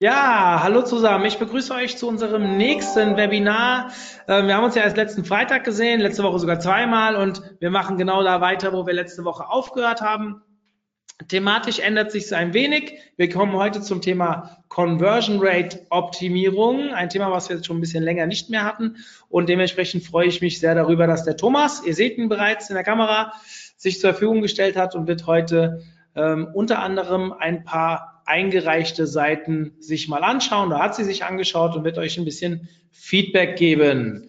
Ja, hallo zusammen. Ich begrüße euch zu unserem nächsten Webinar. Ähm, wir haben uns ja erst letzten Freitag gesehen, letzte Woche sogar zweimal und wir machen genau da weiter, wo wir letzte Woche aufgehört haben. Thematisch ändert sich es ein wenig. Wir kommen heute zum Thema Conversion Rate Optimierung, ein Thema, was wir jetzt schon ein bisschen länger nicht mehr hatten. Und dementsprechend freue ich mich sehr darüber, dass der Thomas, ihr seht ihn bereits in der Kamera, sich zur Verfügung gestellt hat und wird heute ähm, unter anderem ein paar eingereichte Seiten sich mal anschauen. Da hat sie sich angeschaut und wird euch ein bisschen Feedback geben.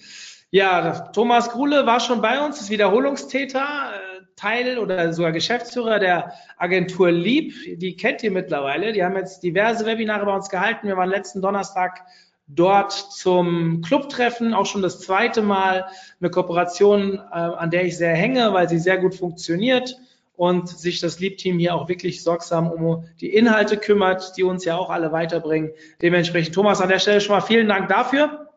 Ja, Thomas Gruhle war schon bei uns, ist Wiederholungstäter, äh, Teil oder sogar Geschäftsführer der Agentur Lieb. Die kennt ihr mittlerweile. Die haben jetzt diverse Webinare bei uns gehalten. Wir waren letzten Donnerstag dort zum Clubtreffen, auch schon das zweite Mal eine Kooperation, äh, an der ich sehr hänge, weil sie sehr gut funktioniert und sich das Liebteam hier auch wirklich sorgsam um die Inhalte kümmert, die uns ja auch alle weiterbringen. Dementsprechend, Thomas, an der Stelle schon mal vielen Dank dafür.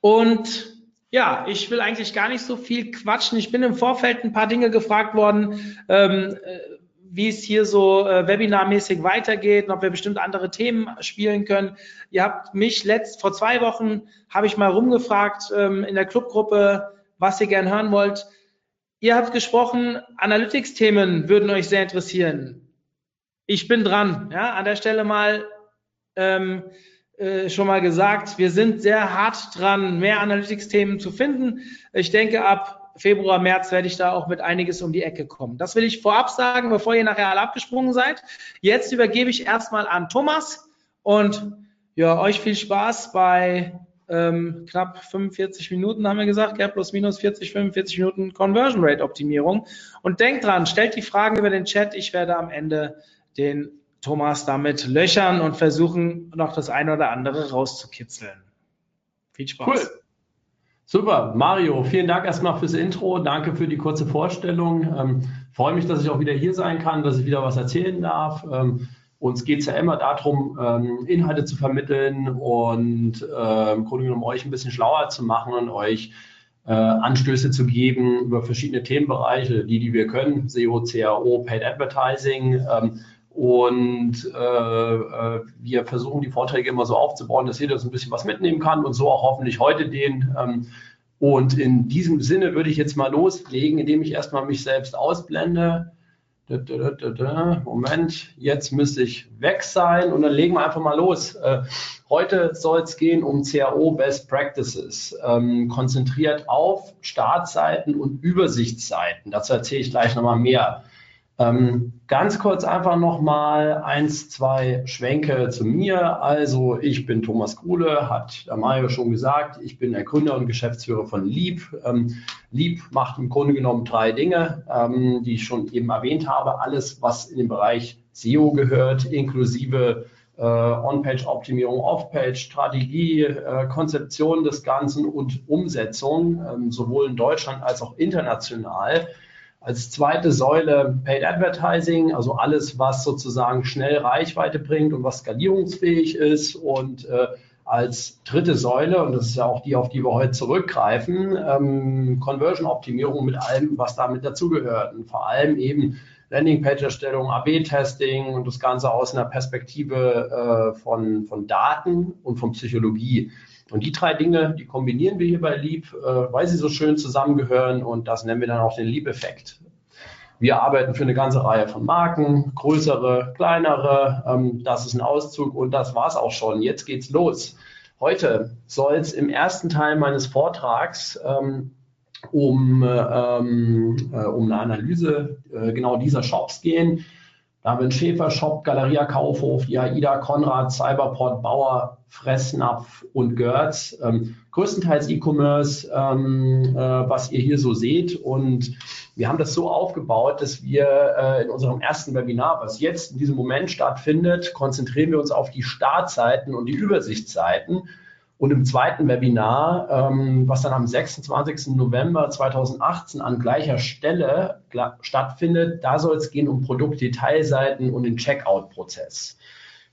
Und ja, ich will eigentlich gar nicht so viel quatschen. Ich bin im Vorfeld ein paar Dinge gefragt worden, ähm, äh, wie es hier so äh, webinarmäßig weitergeht und ob wir bestimmt andere Themen spielen können. Ihr habt mich letzt vor zwei Wochen habe ich mal rumgefragt ähm, in der Clubgruppe, was ihr gern hören wollt. Ihr habt gesprochen, Analytics-Themen würden euch sehr interessieren. Ich bin dran. Ja, an der Stelle mal ähm, äh, schon mal gesagt, wir sind sehr hart dran, mehr Analytics-Themen zu finden. Ich denke, ab Februar, März werde ich da auch mit einiges um die Ecke kommen. Das will ich vorab sagen, bevor ihr nachher alle abgesprungen seid. Jetzt übergebe ich erstmal an Thomas und ja, euch viel Spaß bei ähm, knapp 45 Minuten haben wir gesagt, ja, plus minus 40, 45 Minuten Conversion Rate Optimierung. Und denkt dran, stellt die Fragen über den Chat. Ich werde am Ende den Thomas damit löchern und versuchen, noch das eine oder andere rauszukitzeln. Viel Spaß. Cool. Super, Mario, vielen Dank erstmal fürs Intro. Danke für die kurze Vorstellung. Ähm, freue mich, dass ich auch wieder hier sein kann, dass ich wieder was erzählen darf. Ähm, uns geht es ja immer darum, ähm, Inhalte zu vermitteln und äh, im Grunde genommen euch ein bisschen schlauer zu machen und euch äh, Anstöße zu geben über verschiedene Themenbereiche, die, die wir können, SEO, CAO, Paid Advertising. Ähm, und äh, äh, wir versuchen die Vorträge immer so aufzubauen, dass jeder so ein bisschen was mitnehmen kann und so auch hoffentlich heute den. Ähm, und in diesem Sinne würde ich jetzt mal loslegen, indem ich erstmal mich selbst ausblende. Moment, jetzt müsste ich weg sein und dann legen wir einfach mal los. Äh, heute soll es gehen um CAO Best Practices, ähm, konzentriert auf Startseiten und Übersichtsseiten. Dazu erzähle ich gleich nochmal mehr. Ähm, ganz kurz einfach nochmal eins, zwei Schwenke zu mir. Also ich bin Thomas Kuhle, hat der Mario schon gesagt. Ich bin der Gründer und Geschäftsführer von Lieb. Ähm, Lieb macht im Grunde genommen drei Dinge, ähm, die ich schon eben erwähnt habe. Alles, was in den Bereich SEO gehört, inklusive äh, On-Page-Optimierung, Off-Page-Strategie, äh, Konzeption des Ganzen und Umsetzung, ähm, sowohl in Deutschland als auch international. Als zweite Säule Paid Advertising, also alles, was sozusagen schnell Reichweite bringt und was skalierungsfähig ist. Und äh, als dritte Säule, und das ist ja auch die, auf die wir heute zurückgreifen, ähm, Conversion-Optimierung mit allem, was damit dazugehört. Und vor allem eben Landingpage-Erstellung, AB-Testing und das Ganze aus einer Perspektive äh, von, von Daten und von Psychologie. Und die drei Dinge, die kombinieren wir hier bei Leap, äh, weil sie so schön zusammengehören und das nennen wir dann auch den Leap-Effekt. Wir arbeiten für eine ganze Reihe von Marken, größere, kleinere. Ähm, das ist ein Auszug und das war's auch schon. Jetzt geht's los. Heute soll es im ersten Teil meines Vortrags ähm, um, ähm, äh, um eine Analyse äh, genau dieser Shops gehen. Da haben wir einen Schäfer Shop, Galeria Kaufhof, die AIDA, Konrad, Cyberport, Bauer, Fressnapf und Görz. Ähm, größtenteils E-Commerce, ähm, äh, was ihr hier so seht. Und wir haben das so aufgebaut, dass wir äh, in unserem ersten Webinar, was jetzt in diesem Moment stattfindet, konzentrieren wir uns auf die Startseiten und die Übersichtsseiten. Und im zweiten Webinar, ähm, was dann am 26. November 2018 an gleicher Stelle stattfindet, da soll es gehen um Produktdetailseiten und den Checkout-Prozess.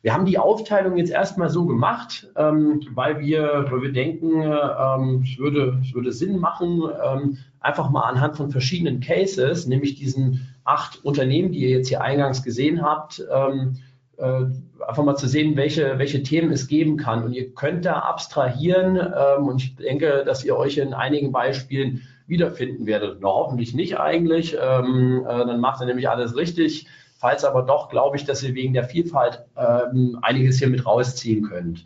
Wir haben die Aufteilung jetzt erstmal so gemacht, ähm, weil, wir, weil wir denken, ähm, es, würde, es würde Sinn machen, ähm, einfach mal anhand von verschiedenen Cases, nämlich diesen acht Unternehmen, die ihr jetzt hier eingangs gesehen habt, ähm, äh, einfach mal zu sehen, welche, welche Themen es geben kann. Und ihr könnt da abstrahieren ähm, und ich denke, dass ihr euch in einigen Beispielen wiederfinden werdet. Na, hoffentlich nicht eigentlich, ähm, äh, dann macht ihr nämlich alles richtig. Falls aber doch, glaube ich, dass ihr wegen der Vielfalt ähm, einiges hier mit rausziehen könnt.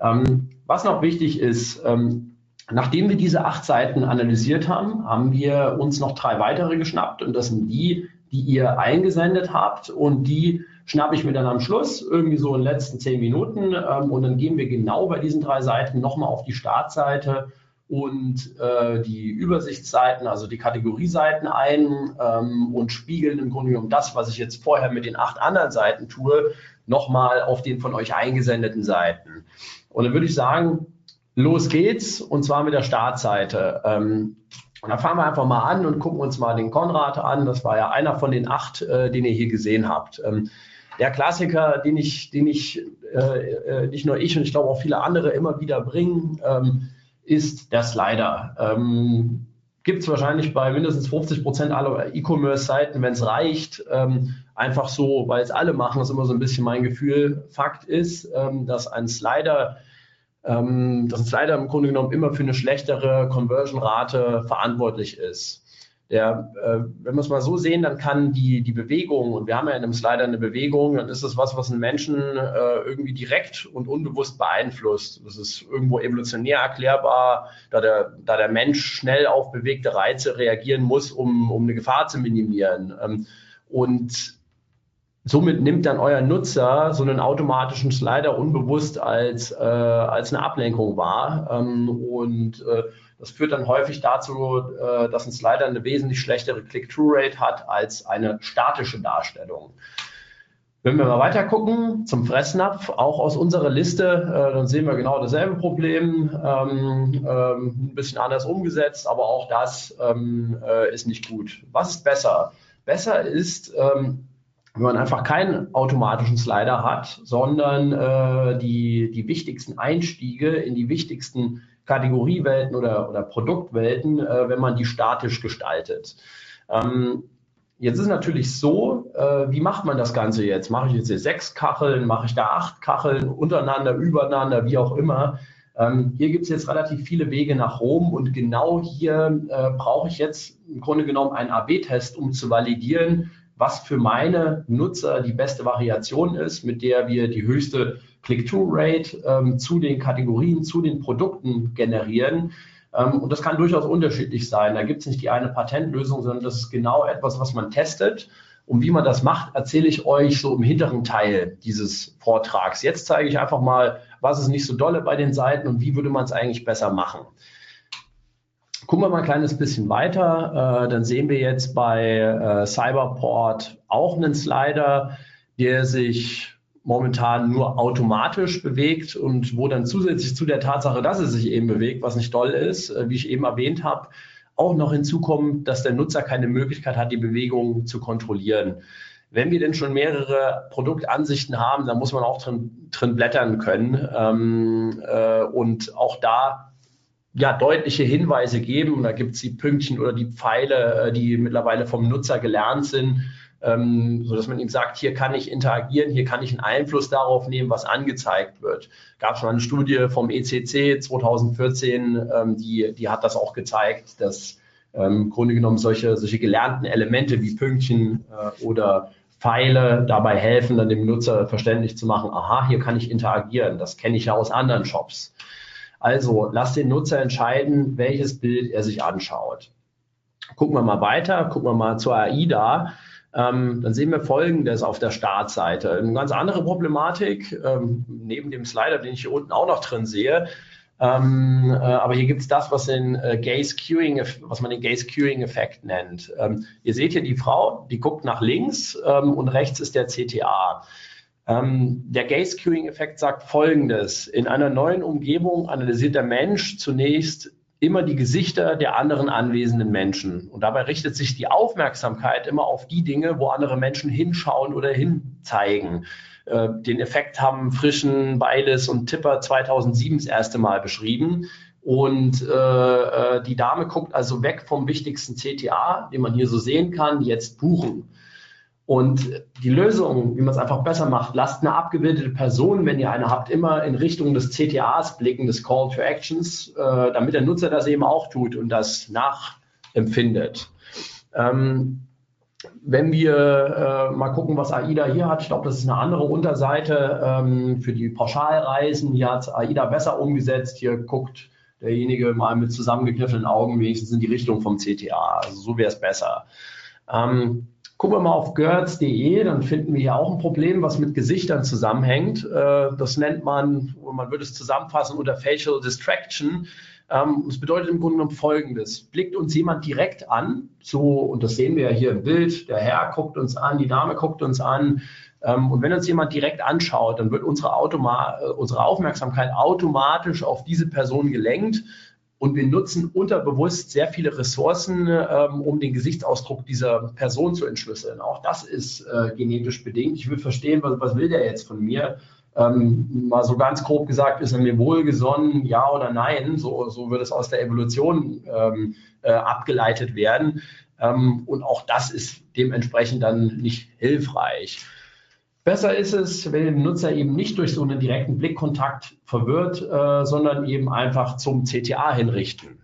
Ähm, was noch wichtig ist, ähm, nachdem wir diese acht Seiten analysiert haben, haben wir uns noch drei weitere geschnappt und das sind die, die ihr eingesendet habt und die schnappe ich mir dann am Schluss, irgendwie so in den letzten zehn Minuten ähm, und dann gehen wir genau bei diesen drei Seiten nochmal auf die Startseite und äh, die Übersichtsseiten, also die Kategorieseiten ein ähm, und spiegeln im Grunde genommen das, was ich jetzt vorher mit den acht anderen Seiten tue, nochmal auf den von euch eingesendeten Seiten. Und dann würde ich sagen, los geht's und zwar mit der Startseite. Ähm, und dann fangen wir einfach mal an und gucken uns mal den Konrad an. Das war ja einer von den acht, äh, den ihr hier gesehen habt. Ähm, der Klassiker, den ich, den ich äh, äh nicht nur ich und ich glaube auch viele andere immer wieder bringen, ähm, ist der Slider. Ähm, Gibt es wahrscheinlich bei mindestens 50 Prozent aller E-Commerce-Seiten, wenn es reicht. Ähm, einfach so, weil es alle machen, ist immer so ein bisschen mein Gefühl. Fakt ist, ähm, dass ein Slider, ähm, dass ein Slider im Grunde genommen immer für eine schlechtere Conversion-Rate verantwortlich ist der, äh, wenn wir es mal so sehen, dann kann die, die Bewegung, und wir haben ja in einem Slider eine Bewegung, dann ist das was, was einen Menschen äh, irgendwie direkt und unbewusst beeinflusst. Das ist irgendwo evolutionär erklärbar, da der, da der Mensch schnell auf bewegte Reize reagieren muss, um, um eine Gefahr zu minimieren. Ähm, und somit nimmt dann euer Nutzer so einen automatischen Slider unbewusst als, äh, als eine Ablenkung wahr. Ähm, und äh, das führt dann häufig dazu, äh, dass ein Slider eine wesentlich schlechtere Click-Through-Rate hat als eine statische Darstellung. Wenn wir mal weiter gucken zum Fressnapf, auch aus unserer Liste, äh, dann sehen wir genau dasselbe Problem, ähm, ähm, ein bisschen anders umgesetzt, aber auch das ähm, äh, ist nicht gut. Was ist besser? Besser ist, wenn man einfach keinen automatischen Slider hat, sondern die, die wichtigsten Einstiege in die wichtigsten Kategoriewelten oder, oder Produktwelten, äh, wenn man die statisch gestaltet. Ähm, jetzt ist natürlich so, äh, wie macht man das Ganze jetzt? Mache ich jetzt hier sechs Kacheln, mache ich da acht Kacheln, untereinander, übereinander, wie auch immer. Ähm, hier gibt es jetzt relativ viele Wege nach Rom und genau hier äh, brauche ich jetzt im Grunde genommen einen AB-Test, um zu validieren, was für meine Nutzer die beste Variation ist, mit der wir die höchste Click-Through-Rate ähm, zu den Kategorien, zu den Produkten generieren. Ähm, und das kann durchaus unterschiedlich sein. Da gibt es nicht die eine Patentlösung, sondern das ist genau etwas, was man testet. Und wie man das macht, erzähle ich euch so im hinteren Teil dieses Vortrags. Jetzt zeige ich einfach mal, was ist nicht so dolle bei den Seiten und wie würde man es eigentlich besser machen. Gucken wir mal ein kleines bisschen weiter. Äh, dann sehen wir jetzt bei äh, Cyberport auch einen Slider, der sich momentan nur automatisch bewegt und wo dann zusätzlich zu der Tatsache, dass es sich eben bewegt, was nicht toll ist, äh, wie ich eben erwähnt habe, auch noch hinzukommt, dass der Nutzer keine Möglichkeit hat, die Bewegung zu kontrollieren. Wenn wir denn schon mehrere Produktansichten haben, dann muss man auch drin, drin blättern können ähm, äh, und auch da ja, deutliche Hinweise geben. Und da gibt es die Pünktchen oder die Pfeile, äh, die mittlerweile vom Nutzer gelernt sind, ähm, so dass man ihm sagt, hier kann ich interagieren, hier kann ich einen Einfluss darauf nehmen, was angezeigt wird. Gab es mal eine Studie vom ECC 2014, ähm, die, die hat das auch gezeigt, dass ähm, im Grunde genommen solche, solche gelernten Elemente wie Pünktchen äh, oder Pfeile dabei helfen, dann dem Nutzer verständlich zu machen, aha, hier kann ich interagieren. Das kenne ich ja aus anderen Shops. Also lass den Nutzer entscheiden, welches Bild er sich anschaut. Gucken wir mal weiter, gucken wir mal zur AIDA ähm, dann sehen wir Folgendes auf der Startseite. Eine ganz andere Problematik, ähm, neben dem Slider, den ich hier unten auch noch drin sehe. Ähm, äh, aber hier gibt es das, was, den, äh, Gaze Queuing, was man den Gaze Queuing-Effekt nennt. Ähm, ihr seht hier die Frau, die guckt nach links ähm, und rechts ist der CTA. Ähm, der Gaze-Queuing-Effekt sagt Folgendes. In einer neuen Umgebung analysiert der Mensch zunächst immer die Gesichter der anderen anwesenden Menschen. Und dabei richtet sich die Aufmerksamkeit immer auf die Dinge, wo andere Menschen hinschauen oder hinzeigen. Äh, den Effekt haben Frischen, Beiles und Tipper 2007 das erste Mal beschrieben. Und äh, äh, die Dame guckt also weg vom wichtigsten CTA, den man hier so sehen kann, jetzt buchen. Und die Lösung, wie man es einfach besser macht, lasst eine abgebildete Person, wenn ihr eine habt, immer in Richtung des CTAs blicken, des Call to Actions, äh, damit der Nutzer das eben auch tut und das nachempfindet. Ähm, wenn wir äh, mal gucken, was AIDA hier hat, ich glaube, das ist eine andere Unterseite ähm, für die Pauschalreisen. Hier hat AIDA besser umgesetzt. Hier guckt derjenige mal mit zusammengekniffenen Augen wenigstens in die Richtung vom CTA. Also so wäre es besser. Ähm, Gucken wir mal auf girls.de, dann finden wir hier auch ein Problem, was mit Gesichtern zusammenhängt. Äh, das nennt man, man würde es zusammenfassen unter Facial Distraction. Ähm, es bedeutet im Grunde genommen Folgendes. Blickt uns jemand direkt an, so, und das sehen wir ja hier im Bild, der Herr guckt uns an, die Dame guckt uns an, ähm, und wenn uns jemand direkt anschaut, dann wird unsere, Automa äh, unsere Aufmerksamkeit automatisch auf diese Person gelenkt und wir nutzen unterbewusst sehr viele Ressourcen, ähm, um den Gesichtsausdruck dieser Person zu entschlüsseln. Auch das ist äh, genetisch bedingt. Ich will verstehen, was, was will der jetzt von mir? Ähm, mal so ganz grob gesagt, ist er mir wohlgesonnen, ja oder nein? So, so wird es aus der Evolution ähm, äh, abgeleitet werden. Ähm, und auch das ist dementsprechend dann nicht hilfreich. Besser ist es, wenn der Nutzer eben nicht durch so einen direkten Blickkontakt verwirrt, äh, sondern eben einfach zum CTA hinrichten.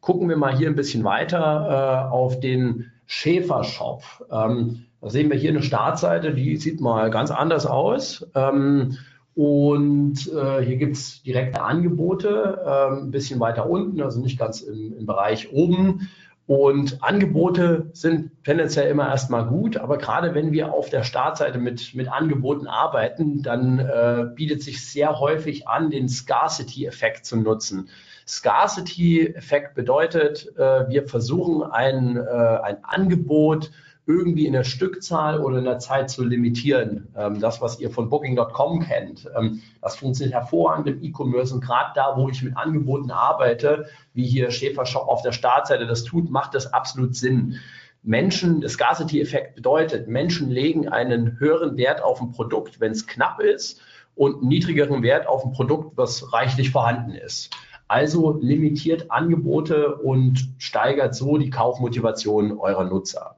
Gucken wir mal hier ein bisschen weiter äh, auf den Schäfer-Shop. Ähm, da sehen wir hier eine Startseite, die sieht mal ganz anders aus. Ähm, und äh, hier gibt es direkte Angebote, äh, ein bisschen weiter unten, also nicht ganz im, im Bereich oben. Und Angebote sind tendenziell immer erstmal gut, aber gerade wenn wir auf der Startseite mit, mit Angeboten arbeiten, dann äh, bietet sich sehr häufig an, den Scarcity-Effekt zu nutzen. Scarcity-Effekt bedeutet, äh, wir versuchen ein, äh, ein Angebot irgendwie in der Stückzahl oder in der Zeit zu limitieren. Ähm, das, was ihr von Booking.com kennt, ähm, das funktioniert hervorragend im E-Commerce und gerade da, wo ich mit Angeboten arbeite, wie hier Schäfer Shop auf der Startseite das tut, macht das absolut Sinn. Menschen, der Scarcity-Effekt bedeutet, Menschen legen einen höheren Wert auf ein Produkt, wenn es knapp ist und niedrigeren Wert auf ein Produkt, was reichlich vorhanden ist. Also limitiert Angebote und steigert so die Kaufmotivation eurer Nutzer.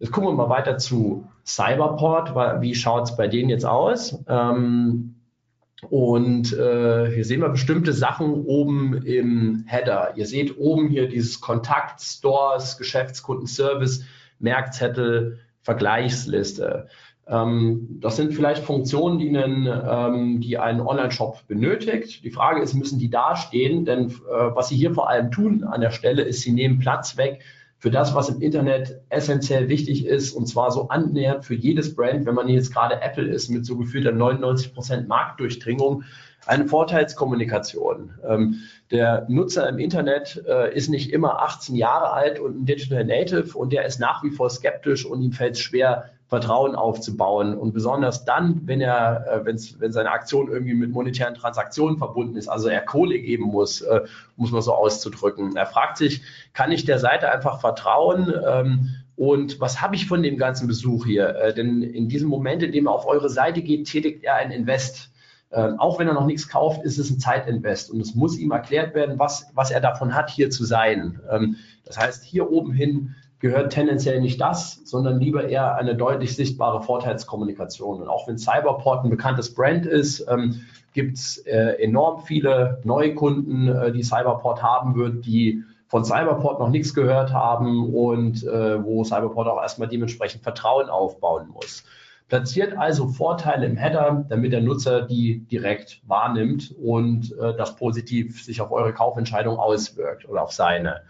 Jetzt gucken wir mal weiter zu Cyberport. Wie schaut es bei denen jetzt aus? Ähm, und äh, hier sehen wir bestimmte Sachen oben im Header. Ihr seht oben hier dieses Kontakt, Stores, Geschäftskundenservice, Merkzettel, Vergleichsliste. Ähm, das sind vielleicht Funktionen, die einen, ähm, die einen Online-Shop benötigt. Die Frage ist, müssen die dastehen? Denn äh, was sie hier vor allem tun an der Stelle, ist, sie nehmen Platz weg für das, was im Internet essentiell wichtig ist, und zwar so annähernd für jedes Brand, wenn man jetzt gerade Apple ist mit so gefühlter 99 Prozent Marktdurchdringung, eine Vorteilskommunikation. Ähm, der Nutzer im Internet äh, ist nicht immer 18 Jahre alt und ein Digital Native und der ist nach wie vor skeptisch und ihm fällt es schwer, Vertrauen aufzubauen. Und besonders dann, wenn er, äh, wenn seine Aktion irgendwie mit monetären Transaktionen verbunden ist, also er Kohle geben muss, äh, muss man so auszudrücken. Er fragt sich, kann ich der Seite einfach vertrauen? Ähm, und was habe ich von dem ganzen Besuch hier? Äh, denn in diesem Moment, in dem er auf eure Seite geht, tätigt er ein Invest. Äh, auch wenn er noch nichts kauft, ist es ein Zeitinvest und es muss ihm erklärt werden, was, was er davon hat, hier zu sein. Ähm, das heißt, hier oben hin gehört tendenziell nicht das, sondern lieber eher eine deutlich sichtbare Vorteilskommunikation. Und auch wenn Cyberport ein bekanntes Brand ist, ähm, gibt es äh, enorm viele Neukunden, äh, die Cyberport haben wird, die von Cyberport noch nichts gehört haben und äh, wo Cyberport auch erstmal dementsprechend Vertrauen aufbauen muss. Platziert also Vorteile im Header, damit der Nutzer die direkt wahrnimmt und äh, das positiv sich auf eure Kaufentscheidung auswirkt oder auf seine.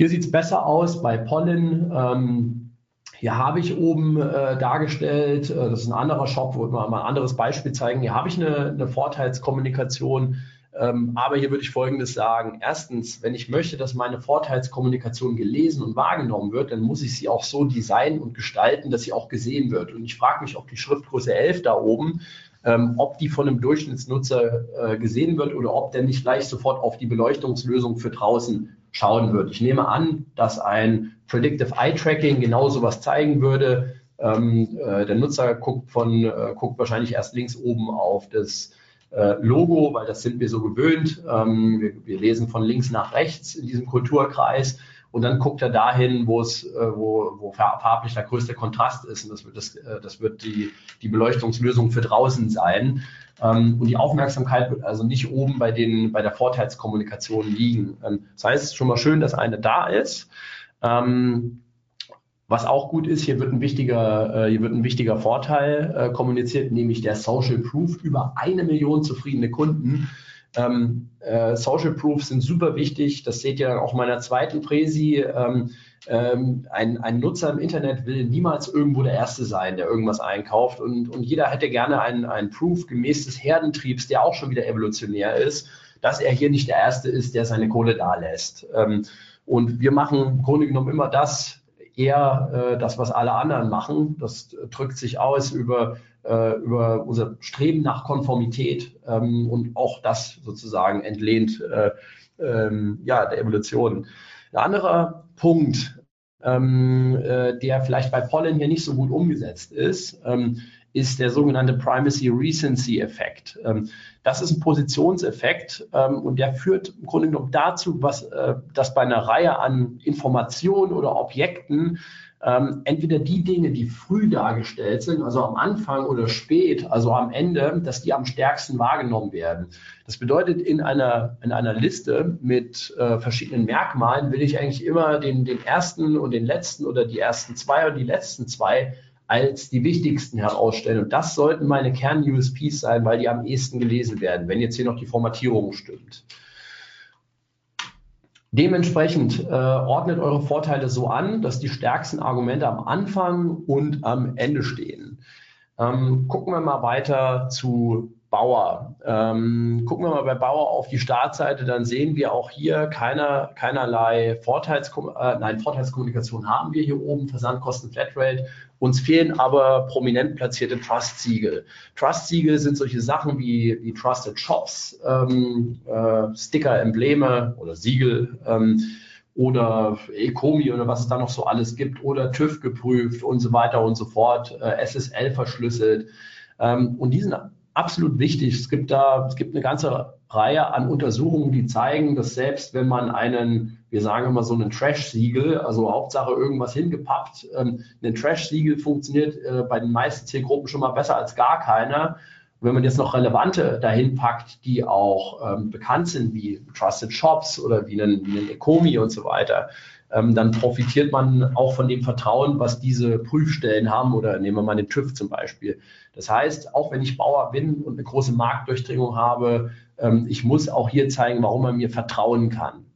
Hier sieht es besser aus bei Pollen. Ähm, hier habe ich oben äh, dargestellt, äh, das ist ein anderer Shop, wo wir mal ein anderes Beispiel zeigen. Hier habe ich eine, eine Vorteilskommunikation. Äh, Ähm, aber hier würde ich Folgendes sagen. Erstens, wenn ich möchte, dass meine Vorteilskommunikation gelesen und wahrgenommen wird, dann muss ich sie auch so designen und gestalten, dass sie auch gesehen wird. Und ich frage mich, ob die Schriftgröße 11 da oben, ähm, ob die von einem Durchschnittsnutzer äh, gesehen wird oder ob der nicht gleich sofort auf die Beleuchtungslösung für draußen schauen wird. Ich nehme an, dass ein Predictive Eye Tracking genau sowas zeigen würde. Ähm, äh, der Nutzer guckt, von, äh, guckt wahrscheinlich erst links oben auf das äh, Logo, weil das sind wir so gewöhnt. Ähm, wir, wir, lesen von links nach rechts in diesem Kulturkreis und dann guckt er dahin, wo es, äh, wo, wo farblich der größte Kontrast ist. Und das wird, das, äh, das wird die, die Beleuchtungslösung für draußen sein. Ähm, und die Aufmerksamkeit wird also nicht oben bei, den, bei der Vorteilskommunikation liegen. Ähm, das heißt, es ist schon mal schön, dass eine da ist. Ähm, was auch gut ist, hier wird ein wichtiger, äh, hier wird ein wichtiger Vorteil kommuniziert, nämlich der Social Proof. Über eine Million zufriedene Kunden. Ähm, äh, Social Proof sind super wichtig. Das seht ihr dann auch in meiner zweiten Präsi. Ähm, ähm, ein, ein, Nutzer im Internet will niemals irgendwo der Erste sein, der irgendwas einkauft. Und, und jeder hätte gerne einen, einen Proof gemäß des Herdentriebs, der auch schon wieder evolutionär ist, dass er hier nicht der Erste ist, der seine Kohle da lässt. Ähm, und wir machen im Grunde genommen immer das, eher äh, das, was alle anderen machen. Das drückt sich aus über, äh, über unser Streben nach Konformität ähm, und auch das sozusagen entlehnt äh, ähm, ja, der Evolution. Ein anderer Punkt, ähm, äh, der vielleicht bei Pollen hier nicht so gut umgesetzt ist, ähm, ist der sogenannte Primacy Recency Effekt. Ähm, das ist ein Positionseffekt ähm, und der führt im Grunde genommen dazu, was, äh, dass bei einer Reihe an Informationen oder Objekten ähm, entweder die Dinge, die früh dargestellt sind, also am Anfang oder spät, also am Ende, dass die am stärksten wahrgenommen werden. Das bedeutet, in einer, in einer Liste mit äh, verschiedenen Merkmalen will ich eigentlich immer den, den ersten und den letzten oder die ersten zwei und die letzten zwei als die wichtigsten herausstellen. Und das sollten meine Kern-USPs sein, weil die am ehesten gelesen werden, wenn jetzt hier noch die Formatierung stimmt. Dementsprechend äh, ordnet eure Vorteile so an, dass die stärksten Argumente am Anfang und am Ende stehen. Ähm, gucken wir mal weiter zu Bauer. Ähm, gucken wir mal bei Bauer auf die Startseite, dann sehen wir auch hier keiner, keinerlei Vorteilskom äh, nein, Vorteilskommunikation haben wir hier oben, Versandkosten Flatrate. Uns fehlen aber prominent platzierte Trust-Siegel. Trust-Siegel sind solche Sachen wie, wie Trusted Shops, ähm, äh, Sticker, Embleme oder Siegel. Ähm, oder Ecomi oder was es da noch so alles gibt oder TÜV geprüft und so weiter und so fort, äh, SSL verschlüsselt. Ähm, und die sind absolut wichtig. Es gibt da, es gibt eine ganze Reihe an Untersuchungen, die zeigen, dass selbst wenn man einen, wir sagen immer so einen Trash-Siegel, also Hauptsache irgendwas hingepappt, ähm, ein Trash-Siegel funktioniert äh, bei den meisten Zielgruppen schon mal besser als gar keiner. Und wenn man jetzt noch relevante dahin packt, die auch ähm, bekannt sind, wie Trusted Shops oder wie einen, wie einen Ecomi und so weiter, ähm, dann profitiert man auch von dem Vertrauen, was diese Prüfstellen haben oder nehmen wir mal den TÜV zum Beispiel. Das heißt, auch wenn ich Bauer bin und eine große Marktdurchdringung habe, ähm, ich muss auch hier zeigen, warum man mir vertrauen kann.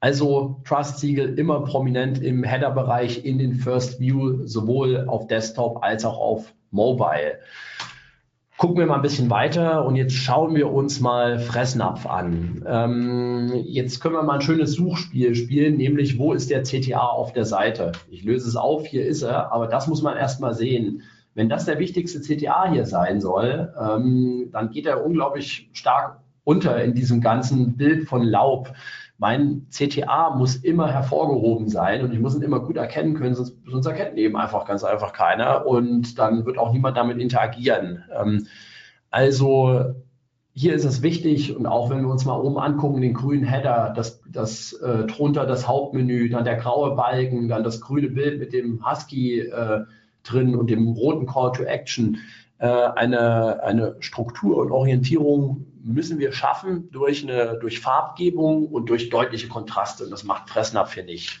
Also Trust-Siegel immer prominent im Header-Bereich in den First View, sowohl auf Desktop als auch auf Mobile. Gucken wir mal ein bisschen weiter und jetzt schauen wir uns mal Fressnapf an. Ähm, jetzt können wir mal ein schönes Suchspiel spielen, nämlich wo ist der CTA auf der Seite? Ich löse es auf, hier ist er, aber das muss man erst mal sehen. Wenn das der wichtigste CTA hier sein soll, ähm, dann geht er unglaublich stark unter in diesem ganzen Bild von Laub mein CTA muss immer hervorgehoben sein und ich muss ihn immer gut erkennen können, sonst, sonst erkennt eben einfach ganz einfach keiner und dann wird auch niemand damit interagieren. Ähm, also hier ist es wichtig und auch wenn wir uns mal oben angucken, den grünen Header, das, das äh, drunter das Hauptmenü, dann der graue Balken, dann das grüne Bild mit dem Husky äh, drin und dem roten Call to Action. Äh, eine, eine Struktur und Orientierung müssen wir schaffen durch, eine, durch Farbgebung und durch deutliche Kontraste. Und das macht Fressnapf hier nicht.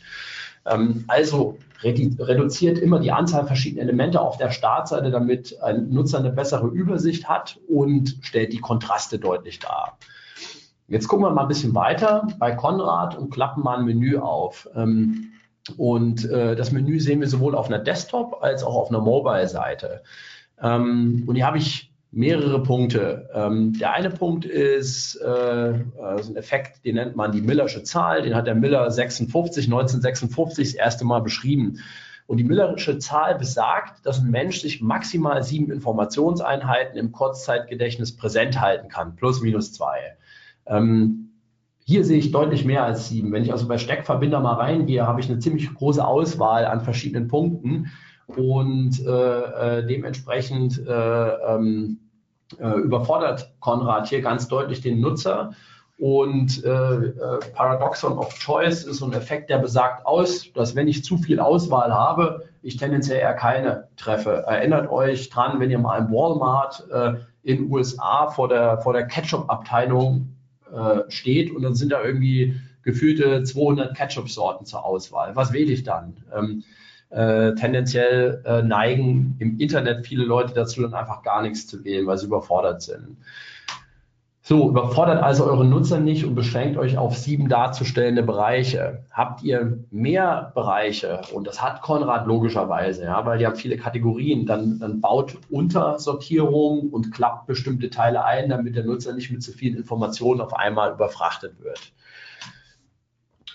Ähm, also reduziert immer die Anzahl verschiedener Elemente auf der Startseite, damit ein Nutzer eine bessere Übersicht hat und stellt die Kontraste deutlich dar. Jetzt gucken wir mal ein bisschen weiter bei Konrad und klappen mal ein Menü auf. Ähm, und äh, das Menü sehen wir sowohl auf einer Desktop- als auch auf einer Mobile-Seite. Ähm, und hier habe ich mehrere Punkte. Ähm, der eine Punkt ist äh, also ein Effekt, den nennt man die Millersche Zahl. Den hat der Miller 56, 1956 das erste Mal beschrieben. Und die Millersche Zahl besagt, dass ein Mensch sich maximal sieben Informationseinheiten im Kurzzeitgedächtnis präsent halten kann, plus minus zwei. Ähm, hier sehe ich deutlich mehr als sieben. Wenn ich also bei Steckverbinder mal reingehe, habe ich eine ziemlich große Auswahl an verschiedenen Punkten und äh, äh, dementsprechend äh, ähm, äh, überfordert Konrad hier ganz deutlich den Nutzer. Und äh, Paradoxon of Choice ist so ein Effekt, der besagt aus, dass wenn ich zu viel Auswahl habe, ich tendenziell eher keine treffe. Erinnert euch dran, wenn ihr mal im Walmart äh, in USA vor der, vor der Ketchup-Abteilung äh, steht und dann sind da irgendwie gefühlte 200 Ketchup-Sorten zur Auswahl. Was wähle ich dann? Ähm, äh, tendenziell äh, neigen im Internet viele Leute dazu, dann einfach gar nichts zu wählen, weil sie überfordert sind. So, überfordert also eure Nutzer nicht und beschränkt euch auf sieben darzustellende Bereiche. Habt ihr mehr Bereiche, und das hat Konrad logischerweise, ja, weil die haben viele Kategorien, dann, dann baut Untersortierung und klappt bestimmte Teile ein, damit der Nutzer nicht mit zu vielen Informationen auf einmal überfrachtet wird.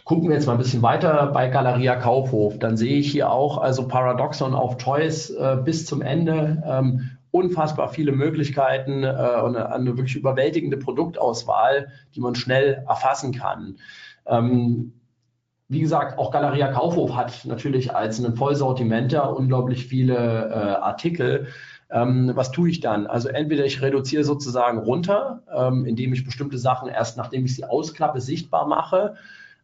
Gucken wir jetzt mal ein bisschen weiter bei Galeria Kaufhof. Dann sehe ich hier auch also Paradoxon of Choice äh, bis zum Ende. Ähm, unfassbar viele Möglichkeiten äh, und eine, eine, wirklich überwältigende Produktauswahl, die man schnell erfassen kann. Ähm, wie gesagt, auch Galeria Kaufhof hat natürlich als ein Vollsortimenter unglaublich viele äh, Artikel. Ähm, was tue ich dann? Also entweder ich reduziere sozusagen runter, ähm, indem ich bestimmte Sachen erst nachdem ich sie ausklappe sichtbar mache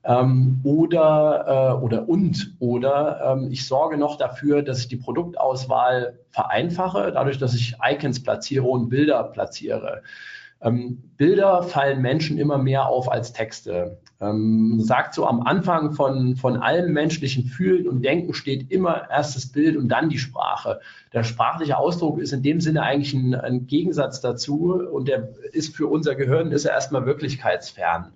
ähm, oder, äh, oder und oder ähm, ich sorge noch dafür, dass ich die Produktauswahl vereinfache, dadurch, dass ich Icons platziere und Bilder platziere. Ähm, Bilder fallen Menschen immer mehr auf als Texte. Ähm, sagt so am Anfang von, von allem menschlichen Fühlen und Denken steht immer erst das Bild und dann die Sprache. Der sprachliche Ausdruck ist in dem Sinne eigentlich ein, ein Gegensatz dazu und der ist für unser Gehirn ist er erstmal wirklichkeitsfern.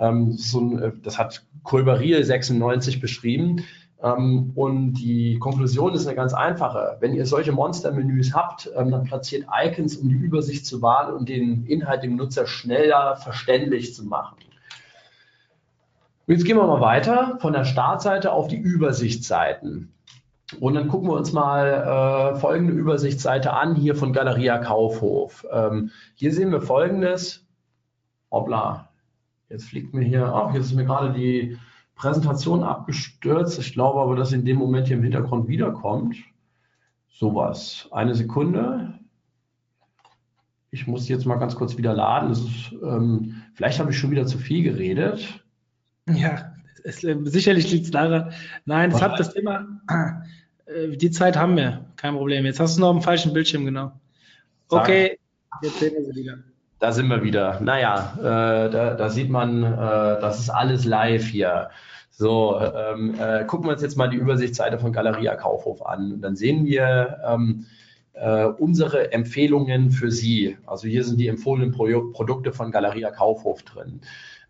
Ähm, so ein, äh, das hat Kolberiel 96 beschrieben. Ähm, und die Konklusion ist eine ganz einfache. Wenn ihr solche Monstermenüs habt, ähm, dann platziert Icons, um die Übersicht zu wahren und den Inhalt dem Nutzer schneller verständlich zu machen. Jetzt gehen wir mal weiter von der Startseite auf die Übersichtsseiten. Und dann gucken wir uns mal äh, folgende Übersichtsseite an, hier von Galeria Kaufhof. Ähm, hier sehen wir folgendes. Hoppla, Jetzt fliegt mir hier, ach, jetzt ist mir gerade die Präsentation abgestürzt. Ich glaube aber, dass in dem Moment hier im Hintergrund wiederkommt. Sowas. Eine Sekunde. Ich muss jetzt mal ganz kurz wieder laden. Ist, ähm, vielleicht habe ich schon wieder zu viel geredet. Ja, es, äh, sicherlich liegt es daran. Nein, es hat das immer. Äh, die Zeit haben wir, kein Problem. Jetzt hast du noch einen falschen Bildschirm, genau. Okay, jetzt sehen wir sie wieder. Da sind wir wieder. Naja, äh, da, da sieht man, äh, das ist alles live hier. So, ähm, äh, gucken wir uns jetzt mal die Übersichtsseite von Galeria Kaufhof an. dann sehen wir ähm, äh, unsere Empfehlungen für Sie. Also hier sind die empfohlenen Pro Produkte von Galeria Kaufhof drin.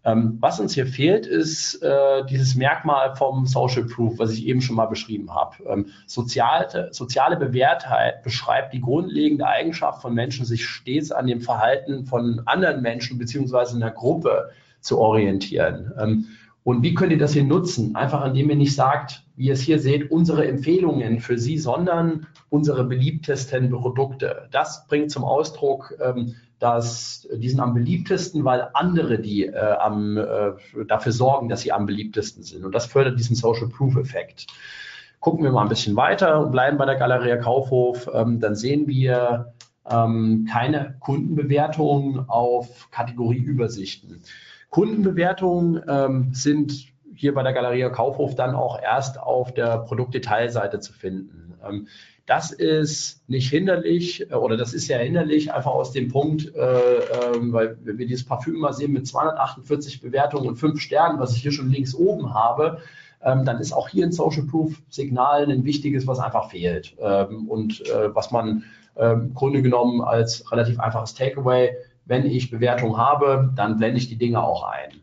Ähm, was uns hier fehlt, ist äh, dieses Merkmal vom Social Proof, was ich eben schon mal beschrieben habe. Ähm, soziale, soziale Bewährtheit beschreibt die grundlegende Eigenschaft von Menschen, sich stets an dem Verhalten von anderen Menschen beziehungsweise einer Gruppe zu orientieren. Ähm, und wie könnt ihr das hier nutzen? Einfach indem ihr nicht sagt, wie ihr es hier seht, unsere Empfehlungen für Sie, sondern unsere beliebtesten Produkte. Das bringt zum Ausdruck, ähm, dass die sind am beliebtesten, weil andere die äh, am, äh, dafür sorgen, dass sie am beliebtesten sind. Und das fördert diesen Social Proof Effekt. Gucken wir mal ein bisschen weiter und bleiben bei der Galeria Kaufhof. Ähm, dann sehen wir ähm, keine Kundenbewertungen auf Kategorieübersichten. Kundenbewertungen ähm, sind hier bei der Galeria Kaufhof dann auch erst auf der Produktdetailseite zu finden. Ähm, das ist nicht hinderlich äh, oder das ist ja hinderlich, einfach aus dem Punkt, äh, äh, weil wir dieses Parfüm mal sehen mit 248 Bewertungen und 5 Sternen, was ich hier schon links oben habe, ähm, dann ist auch hier ein Social Proof Signal ein wichtiges, was einfach fehlt. Ähm, und äh, was man ähm, im Grunde genommen als relativ einfaches Takeaway, wenn ich Bewertung habe, dann blende ich die Dinge auch ein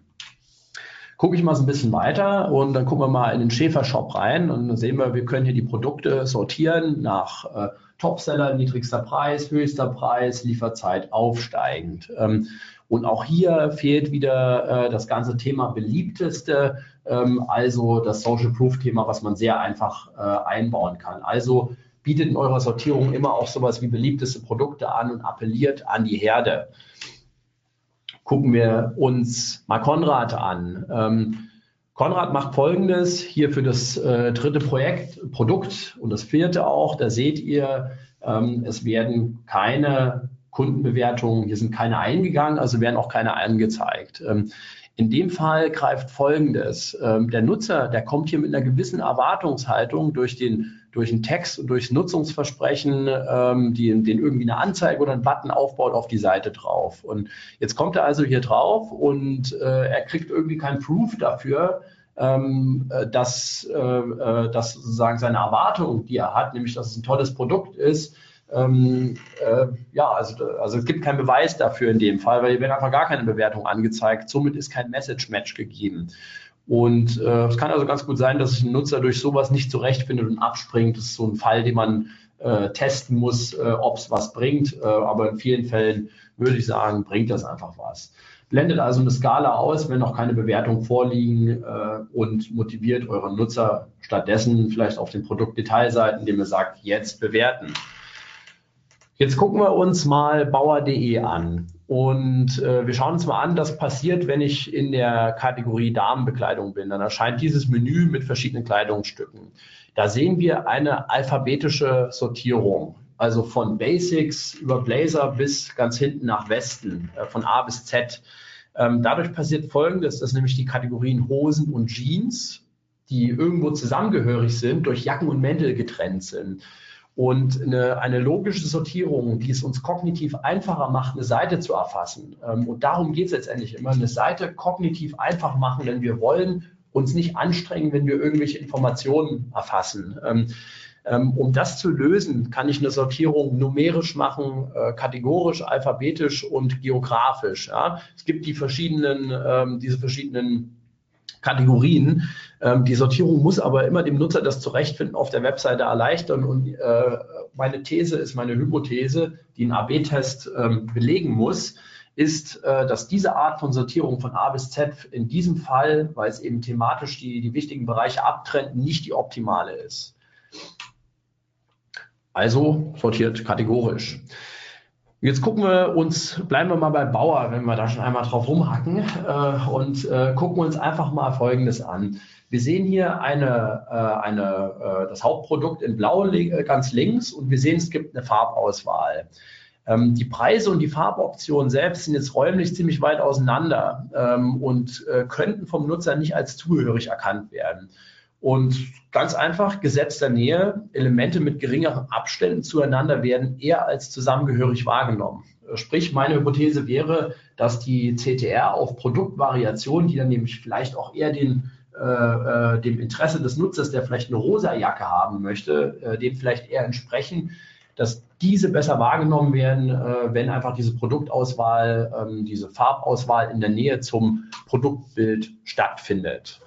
gucke ich mal so ein bisschen weiter und dann gucken wir mal in den Schäfer-Shop rein und dann sehen wir, wir können hier die Produkte sortieren nach äh, Topseller, niedrigster Preis, höchster Preis, Lieferzeit aufsteigend. Ähm, und auch hier fehlt wieder äh, das ganze Thema beliebteste, ähm, also das Social Proof Thema, was man sehr einfach äh, einbauen kann. Also bietet in eurer Sortierung immer auch sowas wie beliebteste Produkte an und appelliert an die Herde. Gucken wir uns mal Konrad an. Ähm, Konrad macht Folgendes hier für das äh, dritte Projekt, Produkt und das vierte auch. Da seht ihr, ähm, es werden keine Kundenbewertungen, hier sind keine eingegangen, also werden auch keine angezeigt. Ähm, in dem Fall greift Folgendes. Ähm, der Nutzer, der kommt hier mit einer gewissen Erwartungshaltung durch den, durch den Text und durchs Nutzungsversprechen, ähm, die, den irgendwie eine Anzeige oder einen Button aufbaut, auf die Seite drauf. Und jetzt kommt er also hier drauf und äh, er kriegt irgendwie kein Proof dafür, ähm, äh, dass, äh, äh, dass sozusagen seine Erwartung, die er hat, nämlich dass es ein tolles Produkt ist, ähm, äh, ja, also, also es gibt keinen Beweis dafür in dem Fall, weil hier wird einfach gar keine Bewertung angezeigt. Somit ist kein Message-Match gegeben. Und äh, es kann also ganz gut sein, dass sich ein Nutzer durch sowas nicht zurechtfindet und abspringt. Das ist so ein Fall, den man äh, testen muss, äh, ob es was bringt. Äh, aber in vielen Fällen würde ich sagen, bringt das einfach was. Blendet also eine Skala aus, wenn noch keine Bewertungen vorliegen äh, und motiviert euren Nutzer stattdessen vielleicht auf den Produktdetailseiten, indem ihr sagt, jetzt bewerten. Jetzt gucken wir uns mal bauer.de an. Und äh, wir schauen uns mal an, was passiert, wenn ich in der Kategorie Damenbekleidung bin. Dann erscheint dieses Menü mit verschiedenen Kleidungsstücken. Da sehen wir eine alphabetische Sortierung. Also von Basics über Blazer bis ganz hinten nach Westen, äh, von A bis Z. Ähm, dadurch passiert Folgendes, dass nämlich die Kategorien Hosen und Jeans, die irgendwo zusammengehörig sind, durch Jacken und Mäntel getrennt sind. Und eine, eine logische Sortierung, die es uns kognitiv einfacher macht, eine Seite zu erfassen. Ähm, und darum geht es letztendlich immer, eine Seite kognitiv einfach machen, denn wir wollen uns nicht anstrengen, wenn wir irgendwelche Informationen erfassen. Ähm, ähm, um das zu lösen, kann ich eine Sortierung numerisch machen, äh, kategorisch, alphabetisch und geografisch. Es gibt die verschiedenen, diese verschiedenen Kategorien. Ähm, die Sortierung muss aber immer dem Nutzer das Zurechtfinden auf der Webseite erleichtern. Und äh, meine These ist, meine Hypothese, die ein AB-Test ähm, belegen muss, ist, äh, dass diese Art von Sortierung von A bis Z in diesem Fall, weil es eben thematisch die, die wichtigen Bereiche abtrennt, nicht die optimale ist. Also sortiert kategorisch. Jetzt gucken wir uns, bleiben wir mal bei Bauer, wenn wir da schon einmal drauf rumhacken äh, und äh, gucken uns einfach mal Folgendes an. Wir sehen hier eine, äh, eine, äh, das Hauptprodukt in Blau äh, ganz links und wir sehen, es gibt eine Farbauswahl. Ähm, die Preise und die Farboptionen selbst sind jetzt räumlich ziemlich weit auseinander ähm, und äh, könnten vom Nutzer nicht als zugehörig erkannt werden. Und ganz einfach, Gesetz der Nähe, Elemente mit geringeren Abständen zueinander werden eher als zusammengehörig wahrgenommen. Sprich, meine Hypothese wäre, dass die CTR auf Produktvariationen, die dann nämlich vielleicht auch eher den, äh, äh, dem Interesse des Nutzers, der vielleicht eine rosa Jacke haben möchte, äh, dem vielleicht eher entsprechen, dass diese besser wahrgenommen werden, äh, wenn einfach diese Produktauswahl, ähm, diese Farbauswahl in der Nähe zum Produktbild stattfindet.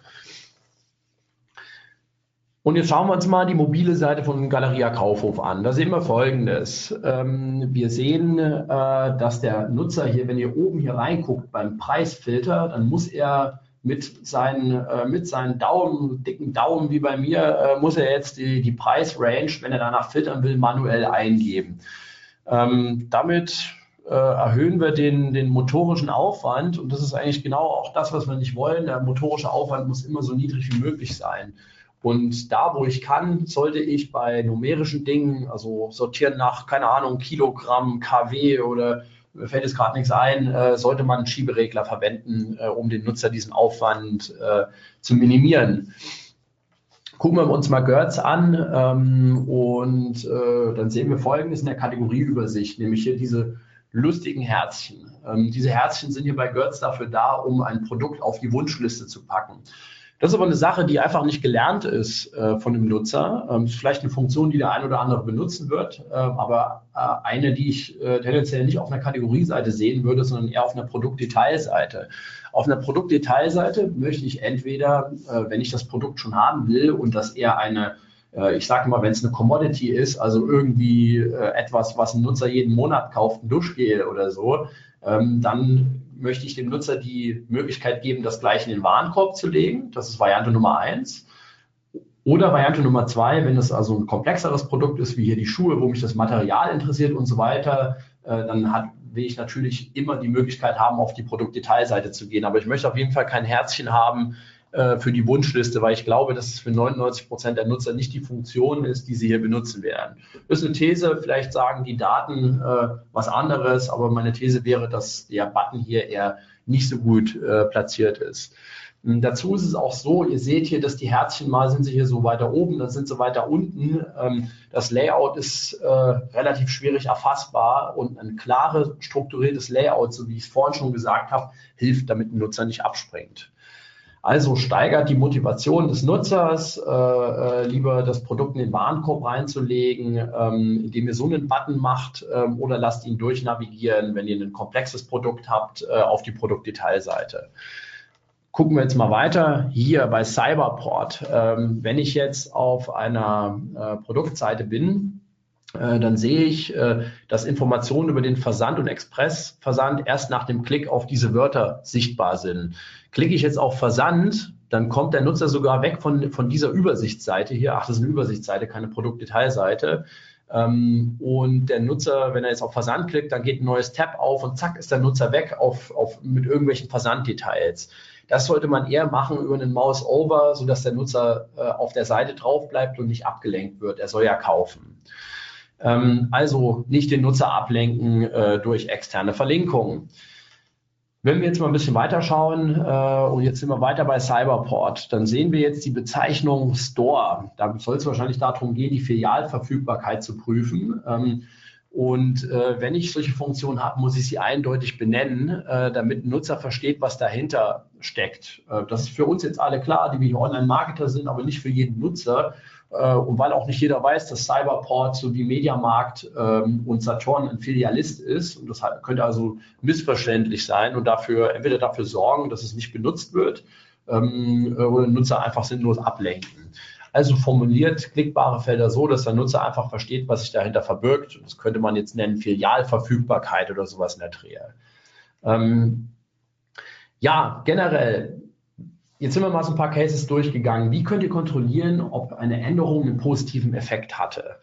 Und jetzt schauen wir uns mal die mobile Seite von Galeria Kaufhof an. Da sehen wir Folgendes. Ähm, wir sehen, äh, dass der Nutzer hier, wenn ihr oben hier reinguckt beim Preisfilter, dann muss er mit seinen, äh, mit seinen Daumen, dicken Daumen wie bei mir, äh, muss er jetzt die, die Preisrange, wenn er danach filtern will, manuell eingeben. Ähm, damit äh, erhöhen wir den, den motorischen Aufwand und das ist eigentlich genau auch das, was wir nicht wollen. Der motorische Aufwand muss immer so niedrig wie möglich sein. Und da, wo ich kann, sollte ich bei numerischen Dingen, also sortieren nach, keine Ahnung, Kilogramm, KW oder fällt jetzt gerade nichts ein, äh, sollte man einen Schieberegler verwenden, äh, um den Nutzer diesen Aufwand äh, zu minimieren. Gucken wir uns mal GERTS an ähm, und äh, dann sehen wir Folgendes in der Kategorieübersicht, nämlich hier diese lustigen Herzchen. Ähm, diese Herzchen sind hier bei GERTS dafür da, um ein Produkt auf die Wunschliste zu packen. Das ist aber eine Sache, die einfach nicht gelernt ist äh, von dem Nutzer. Ähm, ist vielleicht eine Funktion, die der ein oder andere benutzen wird, äh, aber äh, eine, die ich äh, tendenziell nicht auf einer Kategorieseite sehen würde, sondern eher auf einer Produktdetailseite. Auf einer Produktdetailseite möchte ich entweder, äh, wenn ich das Produkt schon haben will und das eher eine Äh, ich sage immer, wenn es eine Commodity ist, also irgendwie etwas, was ein Nutzer jeden Monat kauft, ein Duschgel oder so, ähm, dann möchte ich dem Nutzer die Möglichkeit geben, das gleich in den Warenkorb zu legen. Das ist Variante Nummer eins. Oder Variante Nummer zwei, wenn es also ein komplexeres Produkt ist, wie hier die Schuhe, wo mich das Material interessiert und so weiter, äh, dann hat, will ich natürlich immer die Möglichkeit haben, auf die Produktdetailseite zu gehen. Aber ich möchte auf jeden Fall kein Herzchen haben äh, für die Wunschliste, weil ich glaube, dass es für 99 Prozent der Nutzer nicht die Funktion ist, die sie hier benutzen werden. Das ist eine These, vielleicht sagen die Daten äh, was anderes, aber meine These wäre, dass der Button hier eher nicht so gut äh, platziert ist. Ähm, dazu ist es auch so, ihr seht hier, dass die Herzchen mal sind sie hier so weiter oben, dann sind sie weiter unten. Ähm, das Layout ist äh, relativ schwierig erfassbar und ein klares, strukturiertes Layout, so wie ich es vorhin schon gesagt habe, hilft, damit ein Nutzer nicht abspringt. Also steigert die Motivation des Nutzers, äh, äh, lieber das Produkt in den Warenkorb reinzulegen, ähm, indem ihr so einen Button macht ähm, oder lasst ihn durchnavigieren, wenn ihr ein komplexes Produkt habt, äh, auf die Produktdetailseite. Gucken wir jetzt mal weiter. Hier bei Cyberport. Ähm, wenn ich jetzt auf einer äh, Produktseite bin, äh, dann sehe ich, äh, dass Informationen über den Versand und Expressversand erst nach dem Klick auf diese Wörter sichtbar sind. Klicke ich jetzt auf Versand, dann kommt der Nutzer sogar weg von, von dieser Übersichtsseite hier. Ach, das ist eine Übersichtsseite, keine Produktdetailseite. Ähm, und der Nutzer, wenn er jetzt auf Versand klickt, dann geht ein neues Tab auf und zack ist der Nutzer weg auf, auf, mit irgendwelchen Versanddetails. Das sollte man eher machen über einen Mouse-Over, sodass der Nutzer äh, auf der Seite drauf bleibt und nicht abgelenkt wird. Er soll ja kaufen. Ähm, also nicht den Nutzer ablenken äh, durch externe Verlinkungen. Wenn wir jetzt mal ein bisschen weiter schauen äh, und jetzt sind wir weiter bei Cyberport, dann sehen wir jetzt die Bezeichnung Store. Da soll es wahrscheinlich darum gehen, die Filialverfügbarkeit zu prüfen. Ähm, und äh, wenn ich solche Funktionen habe, muss ich sie eindeutig benennen, äh, damit ein Nutzer versteht, was dahinter steckt. Äh, das ist für uns jetzt alle klar, die wir hier Online-Marketer sind, aber nicht für jeden Nutzer. Äh, und weil auch nicht jeder weiß, dass Cyberport so wie Mediamarkt ähm, und Saturn ein Filialist ist. Und das könnte also missverständlich sein und dafür entweder dafür sorgen, dass es nicht benutzt wird ähm, oder Nutzer einfach sinnlos ablenken. Also formuliert klickbare Felder so, dass der Nutzer einfach versteht, was sich dahinter verbirgt. Das könnte man jetzt nennen Filialverfügbarkeit oder sowas in der Drehe. Ähm, ja, generell, jetzt sind wir mal so ein paar Cases durchgegangen. Wie könnt ihr kontrollieren, ob eine Änderung einen positiven Effekt hatte?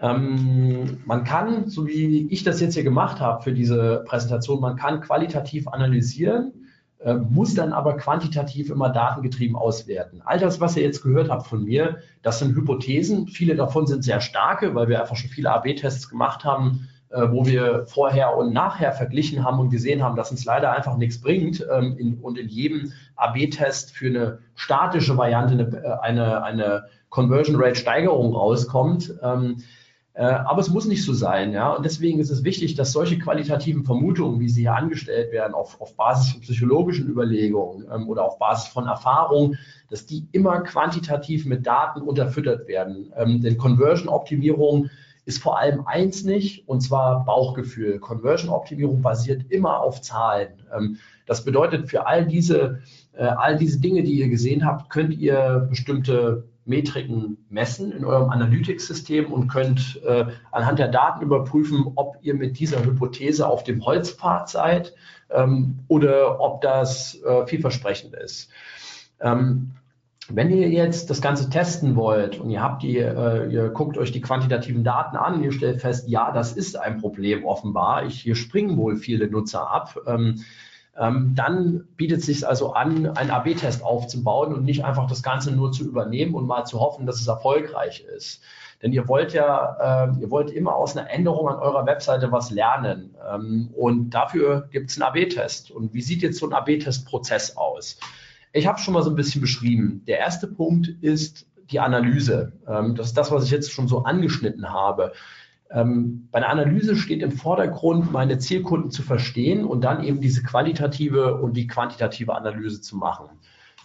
Ähm, man kann, so wie ich das jetzt hier gemacht habe für diese Präsentation, man kann qualitativ analysieren äh, muss dann aber quantitativ immer datengetrieben auswerten. All das, was ihr jetzt gehört habt von mir, das sind Hypothesen. Viele davon sind sehr starke, weil wir einfach schon viele AB-Tests gemacht haben, wo wir vorher und nachher verglichen haben und gesehen haben, dass uns leider einfach nichts bringt ähm, in, und in jedem AB-Test für eine statische Variante eine, äh, eine, eine Conversion Rate Steigerung rauskommt. Ähm, äh, aber es muss nicht so sein, ja. Und deswegen ist es wichtig, dass solche qualitativen Vermutungen, wie sie hier angestellt werden, auf, auf Basis von psychologischen Überlegungen ähm, oder auf Basis von Erfahrung, dass die immer quantitativ mit Daten unterfüttert werden. Ähm, denn Conversion-Optimierung ist vor allem eins nicht, und zwar Bauchgefühl. Conversion-Optimierung basiert immer auf Zahlen. Ähm, das bedeutet, für all diese, äh, all diese Dinge, die ihr gesehen habt, könnt ihr bestimmte Metriken messen in eurem Analytics-System und könnt äh, anhand der Daten überprüfen, ob ihr mit dieser Hypothese auf dem Holzpfad seid ähm, oder ob das äh, vielversprechend ist. Wenn ihr jetzt das Ganze testen wollt und ihr habt die, äh, ihr guckt euch die quantitativen Daten an, ihr stellt fest, ja, das ist ein Problem offenbar. Ich, hier springen wohl viele Nutzer ab. Ähm, ähm, dann bietet es sich also an, einen AB-Test aufzubauen und nicht einfach das Ganze nur zu übernehmen und mal zu hoffen, dass es erfolgreich ist. Denn ihr wollt ja, äh, ihr wollt immer aus einer Änderung an eurer Webseite was lernen. Ähm, und dafür gibt es einen AB-Test. Und wie sieht jetzt so ein AB-Test-Prozess aus? Ich habe schon mal so ein bisschen beschrieben. Der erste Punkt ist die Analyse. Ähm, das ist das, was ich jetzt schon so angeschnitten habe. Ähm, bei der Analyse steht im Vordergrund, meine Zielkunden zu verstehen und dann eben diese qualitative und die quantitative Analyse zu machen.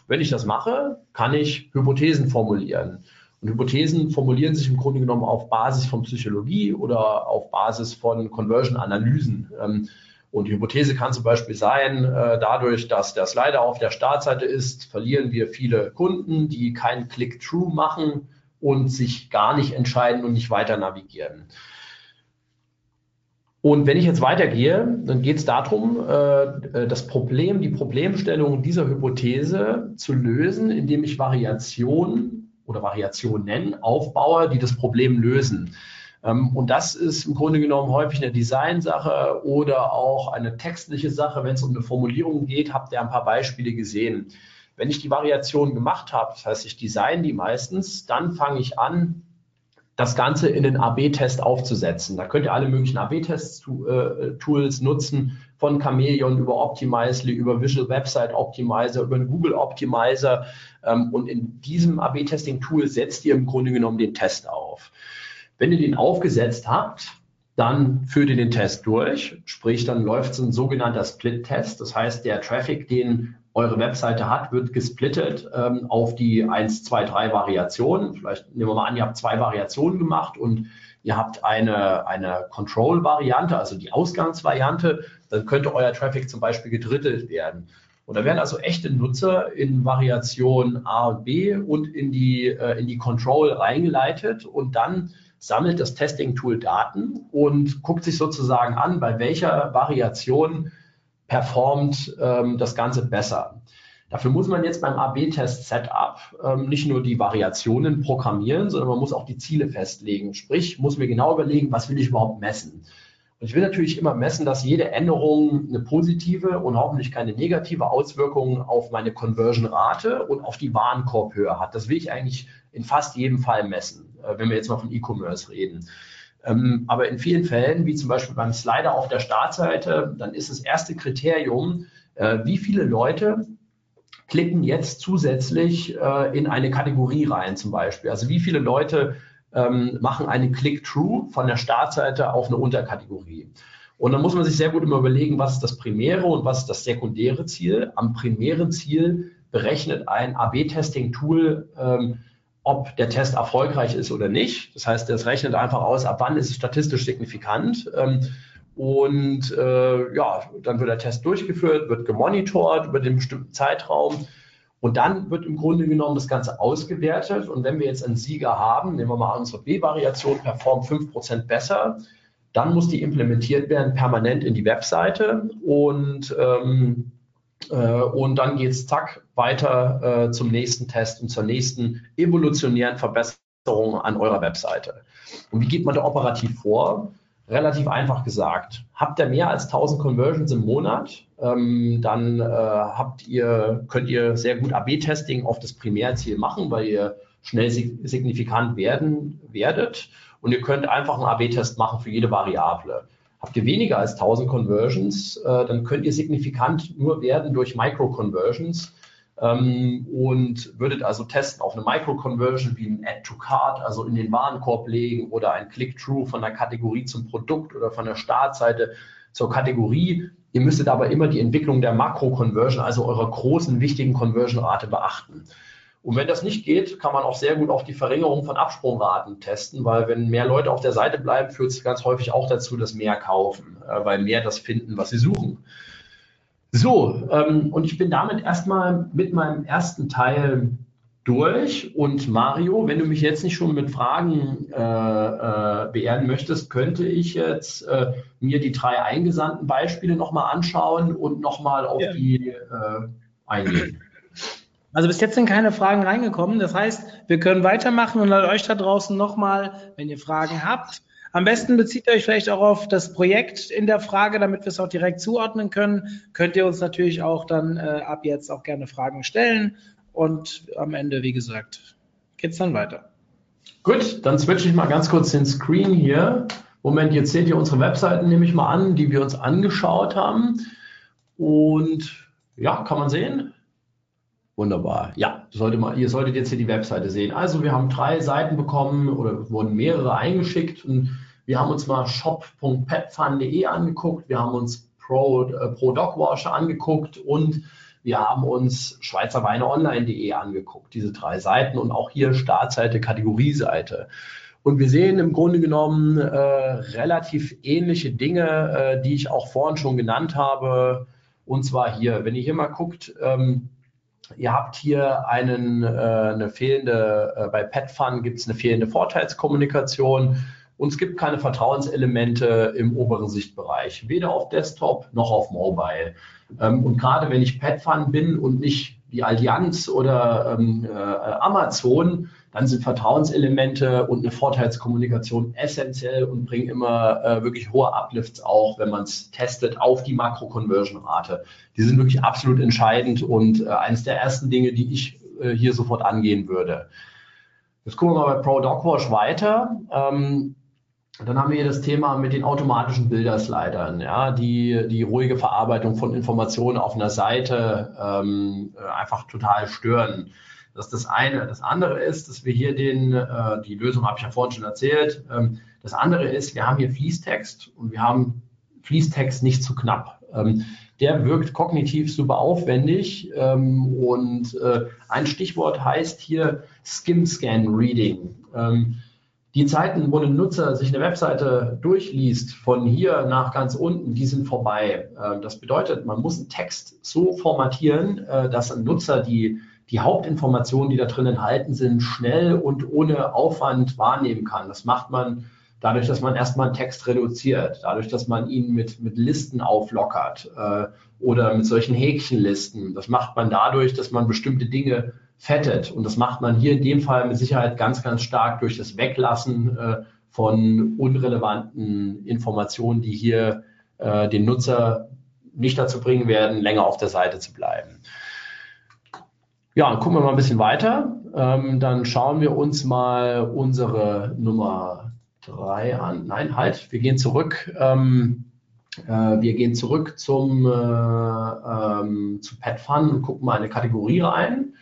Wenn ich das mache, kann ich Hypothesen formulieren. Und Hypothesen formulieren sich im Grunde genommen auf Basis von Psychologie oder auf Basis von Conversion-Analysen. Und die Hypothese kann zum Beispiel sein, äh, dadurch, dass der Slider auf der Startseite ist, verlieren wir viele Kunden, die keinen Click-Through machen und sich gar nicht entscheiden und nicht weiter navigieren. Und wenn ich jetzt weitergehe, dann geht es darum, äh, das Problem, die Problemstellung dieser Hypothese zu lösen, indem ich Variationen oder Variationen aufbaue, die das Problem lösen. Ähm, und das ist im Grunde genommen häufig eine Designsache oder auch eine textliche Sache. Wenn es um eine Formulierung geht, habt ihr ein paar Beispiele gesehen. Wenn ich die Variation gemacht habe, das heißt, ich design die meistens, dann fange ich an, das Ganze in den AB-Test aufzusetzen. Da könnt ihr alle möglichen AB-Test-Tools äh, nutzen, von Chameleon über Optimizely, über Visual Website Optimizer, über einen Google Optimizer. Ähm, und in diesem AB-Testing-Tool setzt ihr im Grunde genommen den Test auf. Wenn ihr den aufgesetzt habt, dann führt ihr den Test durch, sprich, dann läuft so ein sogenannter Split-Test. Das heißt, der Traffic, den eure Webseite hat, wird gesplittet ähm, auf die 1, 2, 3 Variationen. Vielleicht nehmen wir mal an, ihr habt zwei Variationen gemacht und ihr habt eine, eine Control-Variante, also die Ausgangsvariante, dann könnte euer Traffic zum Beispiel gedrittelt werden. Und da werden also echte Nutzer in Variation A und B und in die, äh, in die Control reingeleitet und dann sammelt das Testing-Tool Daten und guckt sich sozusagen an, bei welcher Variation performt ähm, das Ganze besser. Dafür muss man jetzt beim AB-Test-Setup ähm, nicht nur die Variationen programmieren, sondern man muss auch die Ziele festlegen. Sprich, muss mir genau überlegen, was will ich überhaupt messen. Und ich will natürlich immer messen, dass jede Änderung eine positive und hoffentlich keine negative Auswirkung auf meine Conversion-Rate und auf die Warenkorbhöhe hat. Das will ich eigentlich in fast jedem Fall messen, äh, wenn wir jetzt mal von E-Commerce reden. Ähm, aber in vielen Fällen, wie zum Beispiel beim Slider auf der Startseite, dann ist das erste Kriterium, äh, wie viele Leute klicken jetzt zusätzlich äh, in eine Kategorie rein zum Beispiel. Also wie viele Leute ähm, machen einen Click-Through von der Startseite auf eine Unterkategorie. Und dann muss man sich sehr gut immer überlegen, was ist das primäre und was ist das sekundäre Ziel. Am primären Ziel berechnet ein AB-Testing-Tool ähm, ob der Test erfolgreich ist oder nicht. Das heißt, das rechnet einfach aus, ab wann ist es statistisch signifikant. Ähm, und äh, ja, dann wird der Test durchgeführt, wird gemonitort über den bestimmten Zeitraum. Und dann wird im Grunde genommen das Ganze ausgewertet. Und wenn wir jetzt einen Sieger haben, nehmen wir mal unsere B-Variation, performt 5% besser, dann muss die implementiert werden permanent in die Webseite. Und ähm, äh, und dann geht es zack weiter äh, zum nächsten Test und zur nächsten evolutionären Verbesserung an eurer Webseite. Und wie geht man da operativ vor? Relativ einfach gesagt. Habt ihr mehr als 1000 Conversions im Monat, ähm, dann äh, habt ihr, könnt ihr sehr gut AB-Testing auf das Primärziel machen, weil ihr schnell signifikant werden werdet. Und ihr könnt einfach einen AB-Test machen für jede Variable. Habt ihr weniger als 1000 Conversions, äh, dann könnt ihr signifikant nur werden durch Micro-Conversions ähm, und würdet also testen auf eine Micro-Conversion wie ein Add-to-Card, also in den Warenkorb legen oder ein Click-Through von der Kategorie zum Produkt oder von der Startseite zur Kategorie. Ihr müsstet aber immer die Entwicklung der Makro-Conversion, also eurer großen, wichtigen Conversion-Rate beachten. Und wenn das nicht geht, kann man auch sehr gut auf die Verringerung von Absprungraten testen, weil wenn mehr Leute auf der Seite bleiben, führt es ganz häufig auch dazu, dass mehr kaufen, äh, weil mehr das finden, was sie suchen. So, ähm, und ich bin damit erstmal mit meinem ersten Teil durch. Und Mario, wenn du mich jetzt nicht schon mit Fragen äh, äh, beehren möchtest, könnte ich jetzt äh, mir die drei eingesandten Beispiele nochmal anschauen und nochmal auf ja. die äh, eingehen. Also bis jetzt sind keine Fragen reingekommen. Das heißt, wir können weitermachen und an euch da draußen nochmal, wenn ihr Fragen habt. Am besten bezieht ihr euch vielleicht auch auf das Projekt in der Frage, damit wir es auch direkt zuordnen können. Könnt ihr uns natürlich auch dann äh, ab jetzt auch gerne Fragen stellen. Und am Ende, wie gesagt, geht's dann weiter. Gut, dann switche ich mal ganz kurz den Screen hier. Moment, jetzt seht ihr unsere Webseiten, nehme ich mal an, die wir uns angeschaut haben. Und ja, kann man sehen. Wunderbar. Ja, sollte mal, ihr solltet jetzt hier die Webseite sehen. Also wir haben drei Seiten bekommen oder wurden mehrere eingeschickt und wir haben uns mal shop.petfun.de angeguckt, wir haben uns Pro, äh, Pro Dogwash angeguckt und wir haben uns schweizerweineonline.de angeguckt, diese drei Seiten und auch hier Startseite, Kategorieseite. Und wir sehen im Grunde genommen äh, relativ ähnliche Dinge, äh, die ich auch vorhin schon genannt habe. Und zwar hier, wenn ihr hier mal guckt, ähm, Ihr habt hier einen, äh, eine fehlende, äh, bei PetFun gibt es eine fehlende Vorteilskommunikation und es gibt keine Vertrauenselemente im oberen Sichtbereich, weder auf Desktop noch auf Mobile. Ähm, und gerade wenn ich PetFun bin und nicht die Allianz oder ähm, äh, Amazon, dann sind Vertrauenselemente und eine Vorteilskommunikation essentiell und bringen immer äh, wirklich hohe Uplifts auch, wenn man es testet, auf die Makro-Conversion-Rate. Die sind wirklich absolut entscheidend und äh, eines der ersten Dinge, die ich äh, hier sofort angehen würde. Jetzt gucken wir mal bei Pro Dogwash weiter. Ähm, dann haben wir hier das Thema mit den automatischen Bilderslidern, ja, die die ruhige Verarbeitung von Informationen auf einer Seite ähm, äh, einfach total stören. Das ist das eine. Das andere ist, dass wir hier den, äh, die Lösung habe ich ja vorhin schon erzählt. Ähm, das andere ist, wir haben hier Fließtext und wir haben Fließtext nicht zu knapp. Ähm, der wirkt kognitiv super aufwendig ähm, und äh, ein Stichwort heißt hier Skim Scan Reading. Ähm, die Zeiten, wo ein Nutzer sich eine Webseite durchliest, von hier nach ganz unten, die sind vorbei. Ähm, das bedeutet, man muss einen Text so formatieren, äh, dass ein Nutzer die die Hauptinformationen, die da drin enthalten sind, schnell und ohne Aufwand wahrnehmen kann. Das macht man dadurch, dass man erstmal einen Text reduziert, dadurch, dass man ihn mit, mit Listen auflockert äh, oder mit solchen Häkchenlisten. Das macht man dadurch, dass man bestimmte Dinge fettet. Und das macht man hier in dem Fall mit Sicherheit ganz, ganz stark durch das Weglassen äh, von unrelevanten Informationen, die hier äh, den Nutzer nicht dazu bringen werden, länger auf der Seite zu bleiben. Ja, gucken wir mal ein bisschen weiter. Ähm, dann schauen wir uns mal unsere Nummer drei an. Nein, halt, wir gehen zurück. Ähm, äh, wir gehen zurück zum, äh, ähm, zu PetFun und gucken mal eine Kategorie rein.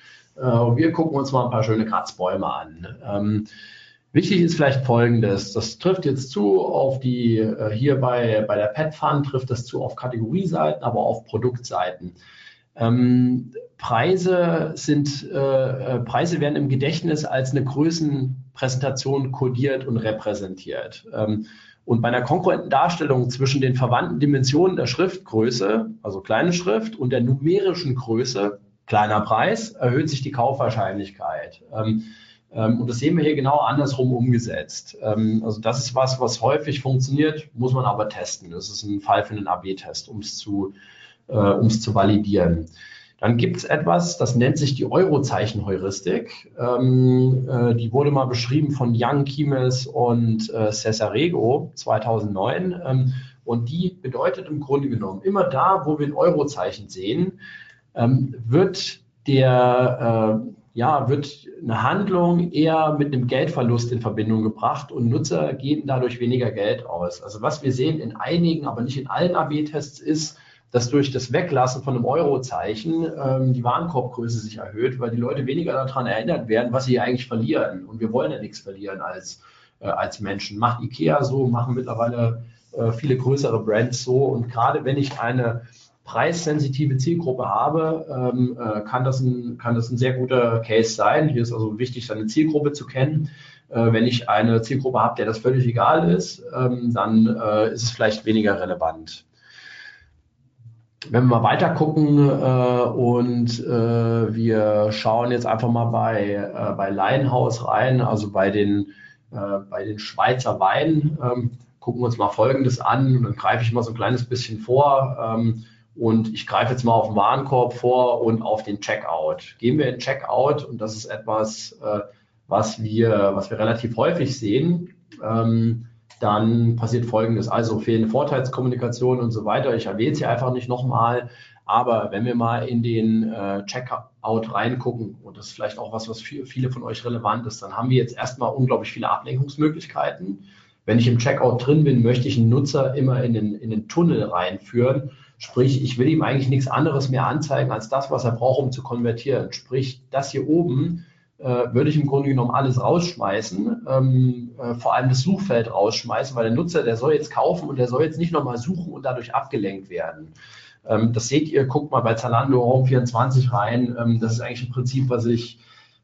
Äh, wir gucken uns mal ein paar schöne Kratzbäume an. Ähm, wichtig ist vielleicht Folgendes. Das trifft jetzt zu auf die, äh, hier bei, bei der PetFun trifft das zu auf Kategorieseiten, aber auf Produktseiten. Ähm, Preise sind, äh, äh, Preise werden im Gedächtnis als eine Größenpräsentation kodiert und repräsentiert. Ähm, und bei einer konkurrenten Darstellung zwischen den verwandten Dimensionen der Schriftgröße, also kleine Schrift, und der numerischen Größe, kleiner Preis, erhöht sich die Kaufwahrscheinlichkeit. Ähm, ähm, und das sehen wir hier genau andersrum umgesetzt. Ähm, also das ist was, was häufig funktioniert, muss man aber testen. Das ist ein Fall für einen AB-Test, um es zu äh, um es zu validieren. Dann gibt es etwas, das nennt sich die Eurozeichen-Heuristik. Ähm, äh, die wurde mal beschrieben von Young, Kimes und äh, Cesarego 2009. Ähm, und die bedeutet im Grunde genommen, immer da, wo wir ein Eurozeichen sehen, ähm, wird der, äh, ja, wird eine Handlung eher mit einem Geldverlust in Verbindung gebracht und Nutzer geben dadurch weniger Geld aus. Also was wir sehen in einigen, aber nicht in allen AB-Tests ist, dass durch das Weglassen von einem Eurozeichen ähm, die Warenkorbgröße sich erhöht, weil die Leute weniger daran erinnert werden, was sie eigentlich verlieren. Und wir wollen ja nichts verlieren als, äh, als Menschen. Macht IKEA so, machen mittlerweile äh, viele größere Brands so. Und gerade wenn ich eine preissensitive Zielgruppe habe, ähm, äh, kann, das ein, kann das ein sehr guter Case sein. Hier ist also wichtig, seine Zielgruppe zu kennen. Äh, wenn ich eine Zielgruppe habe, der das völlig egal ist, ähm, dann äh, ist es vielleicht weniger relevant wenn wir mal weiter gucken äh, und äh, wir schauen jetzt einfach mal bei, äh, bei Lionhouse rein, also bei den, bei den Schweizer Weinen, ähm, gucken wir uns mal Folgendes an dann greife ich mal so ein kleines bisschen vor ähm, und ich greife jetzt mal auf den Warenkorb vor und auf den Checkout. Gehen wir in Checkout und das ist etwas, äh, was, wir, was wir relativ häufig sehen. Ähm, dann passiert Folgendes. Also fehlende Vorteilskommunikation und so weiter. Ich erwähne es hier einfach nicht nochmal. Aber wenn wir mal in den äh, Checkout reingucken, und das ist vielleicht auch was, was für viele von euch relevant ist, dann haben wir jetzt erstmal unglaublich viele Ablenkungsmöglichkeiten. Wenn ich im Checkout drin bin, möchte ich einen Nutzer immer in den, in den Tunnel reinführen. Sprich, ich will ihm eigentlich nichts anderes mehr anzeigen als das, was er braucht, um zu konvertieren. Sprich, das hier oben äh, würde ich im Grunde genommen alles rausschmeißen, ähm, äh, vor allem das Suchfeld rausschmeißen, weil der Nutzer, der soll jetzt kaufen und der soll jetzt nicht nochmal suchen und dadurch abgelenkt werden. Ähm, das seht ihr, guckt mal bei Zalando Home24 rein. Ähm, das ist eigentlich ein Prinzip, was sich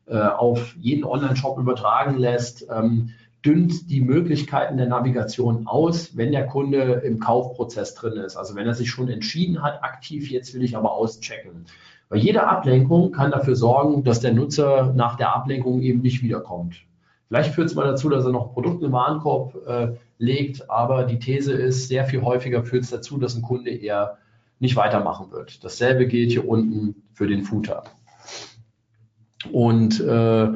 äh, auf jeden Online-Shop übertragen lässt. Ähm, dünnt die Möglichkeiten der Navigation aus, wenn der Kunde im Kaufprozess drin ist. Also wenn er sich schon entschieden hat, aktiv, jetzt will ich aber auschecken. Weil jede Ablenkung kann dafür sorgen, dass der Nutzer nach der Ablenkung eben nicht wiederkommt. Vielleicht führt es mal dazu, dass er noch Produkte im Warenkorb äh, legt, aber die These ist, sehr viel häufiger führt es dazu, dass ein Kunde eher nicht weitermachen wird. Dasselbe gilt hier unten für den Footer. Und äh,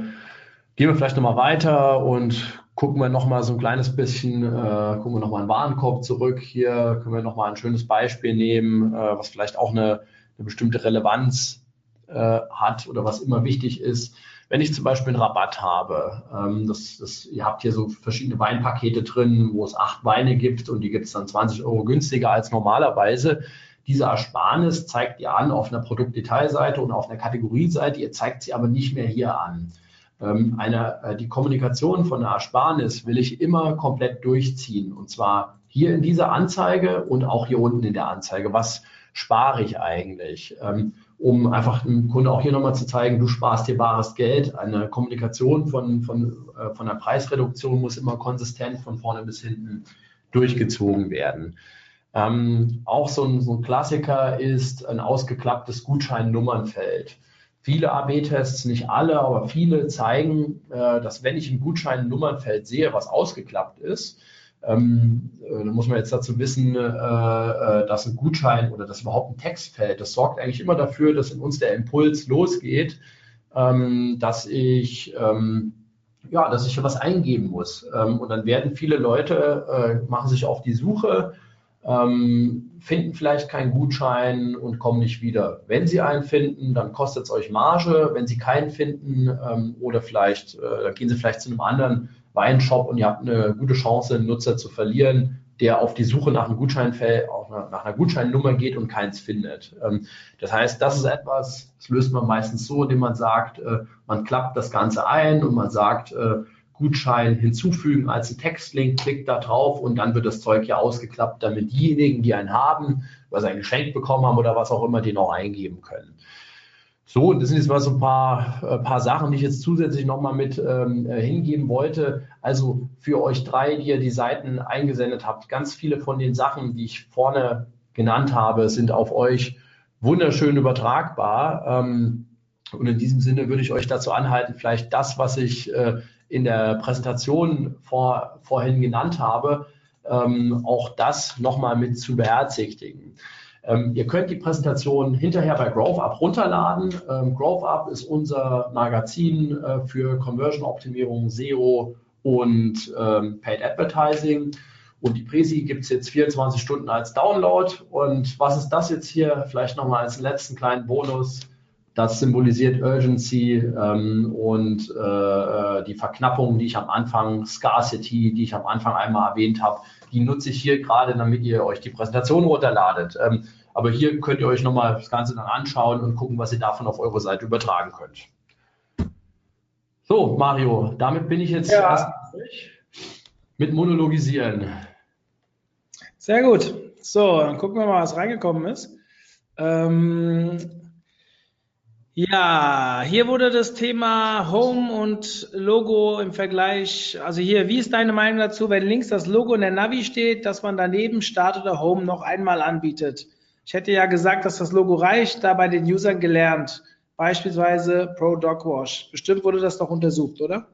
gehen wir vielleicht nochmal weiter und gucken wir nochmal so ein kleines bisschen, äh, gucken wir nochmal einen Warenkorb zurück. Hier können wir nochmal ein schönes Beispiel nehmen, äh, was vielleicht auch eine, eine bestimmte Relevanz äh, hat oder was immer wichtig ist. Wenn ich zum Beispiel einen Rabatt habe, ähm, das, das, ihr habt hier so verschiedene Weinpakete drin, wo es acht Weine gibt und die gibt es dann 20 Euro günstiger als normalerweise. Diese Ersparnis zeigt ihr an auf einer Produktdetailseite und auf einer Kategorieseite. Ihr zeigt sie aber nicht mehr hier an. Ähm, eine, äh, die Kommunikation von einer Ersparnis will ich immer komplett durchziehen. Und zwar hier in dieser Anzeige und auch hier unten in der Anzeige. Was spare ich eigentlich? Ähm, um einfach dem Kunde auch hier nochmal zu zeigen, du sparst dir bares Geld. Eine Kommunikation von, von, äh, von der Preisreduktion muss immer konsistent von vorne bis hinten durchgezogen werden. Ähm, auch so ein, so ein Klassiker ist ein ausgeklapptes Gutscheinnummernfeld. Viele AB-Tests, nicht alle, aber viele zeigen, äh, dass wenn ich ein Gutscheinnummernfeld sehe, was ausgeklappt ist, ähm, äh, dann muss man jetzt dazu wissen, äh, äh, dass ein Gutschein oder dass überhaupt ein Textfeld, das sorgt eigentlich immer dafür, dass in uns der Impuls losgeht, ähm, dass ich ähm, ja, dass ich was eingeben muss. Ähm, und dann werden viele Leute, äh, machen sich auf die Suche ähm, finden vielleicht keinen Gutschein und kommen nicht wieder. Wenn Sie einen finden, dann kostet es euch Marge. Wenn Sie keinen finden ähm, oder vielleicht, äh, dann gehen Sie vielleicht zu einem anderen Weinshop und ihr habt eine gute Chance, einen Nutzer zu verlieren, der auf die Suche nach einem Gutscheinfeld, nach einer Gutscheinnummer geht und keins findet. Ähm, das heißt, das ist etwas, das löst man meistens so, indem man sagt, äh, man klappt das Ganze ein und man sagt, äh, Gutschein hinzufügen als ein Textlink, klickt da drauf und dann wird das Zeug ja ausgeklappt, damit diejenigen, die einen haben, was ein Geschenk bekommen haben oder was auch immer, den auch eingeben können. So, das sind jetzt mal so ein paar, äh, paar Sachen, die ich jetzt zusätzlich nochmal mit ähm, äh, hingeben wollte. Also für euch drei, die ihr die Seiten eingesendet habt, ganz viele von den Sachen, die ich vorne genannt habe, sind auf euch wunderschön übertragbar. Ähm, und in diesem Sinne würde ich euch dazu anhalten, vielleicht das, was ich äh, in der Präsentation vor, vorhin genannt habe, ähm, auch das nochmal mit zu beherzigen. Ähm, ihr könnt die Präsentation hinterher bei GrowthUp runterladen. Ähm, GrowthUp ist unser Magazin äh, für Conversion-Optimierung, SEO und ähm, Paid Advertising. Und die Präsi gibt es jetzt 24 Stunden als Download. Und was ist das jetzt hier? Vielleicht nochmal als letzten kleinen Bonus. Das symbolisiert Urgency ähm, und äh, äh, die Verknappung, die ich am Anfang, Scarcity, die ich am Anfang einmal erwähnt habe, die nutze ich hier gerade, damit ihr euch die Präsentation runterladet. Ähm, aber hier könnt ihr euch nochmal das Ganze dann anschauen und gucken, was ihr davon auf eure Seite übertragen könnt. So, Mario, damit bin ich jetzt ja. erst durch mit Monologisieren. Sehr gut. So, dann gucken wir mal, was reingekommen ist. Ähm, ja, hier wurde das Thema Home und Logo im Vergleich, also hier, wie ist deine Meinung dazu, wenn links das Logo in der Navi steht, dass man daneben Start oder Home noch einmal anbietet? Ich hätte ja gesagt, dass das Logo reicht, da bei den Usern gelernt. Beispielsweise Pro Dog Wash. Bestimmt wurde das doch untersucht, oder?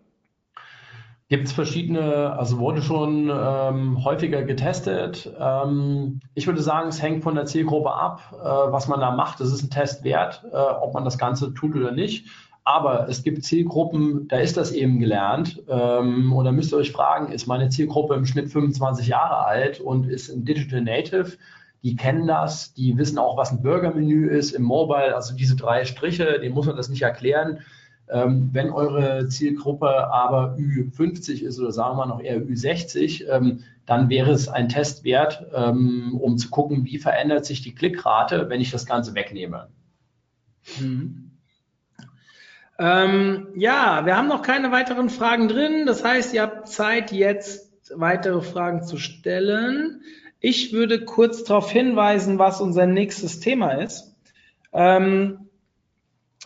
Gibt es verschiedene, also wurde schon ähm, häufiger getestet. Ähm, ich würde sagen, es hängt von der Zielgruppe ab, äh, was man da macht. Das ist ein Test wert, äh, ob man das Ganze tut oder nicht. Aber es gibt Zielgruppen, da ist das eben gelernt. Ähm, und da müsst ihr euch fragen, ist meine Zielgruppe im Schnitt 25 Jahre alt und ist ein Digital Native? Die kennen das, die wissen auch, was ein Burgermenü ist im Mobile, also diese drei Striche, denen muss man das nicht erklären ähm, wenn eure Zielgruppe aber Ü50 ist oder sagen wir noch eher Ü60, ähm, dann wäre es ein Test wert, ähm, um zu gucken, wie verändert sich die Klickrate, wenn ich das Ganze wegnehme. Mhm. Ähm, ja, wir haben noch keine weiteren Fragen drin. Das heißt, ihr habt Zeit, jetzt weitere Fragen zu stellen. Ich würde kurz darauf hinweisen, was unser nächstes Thema ist. Ähm,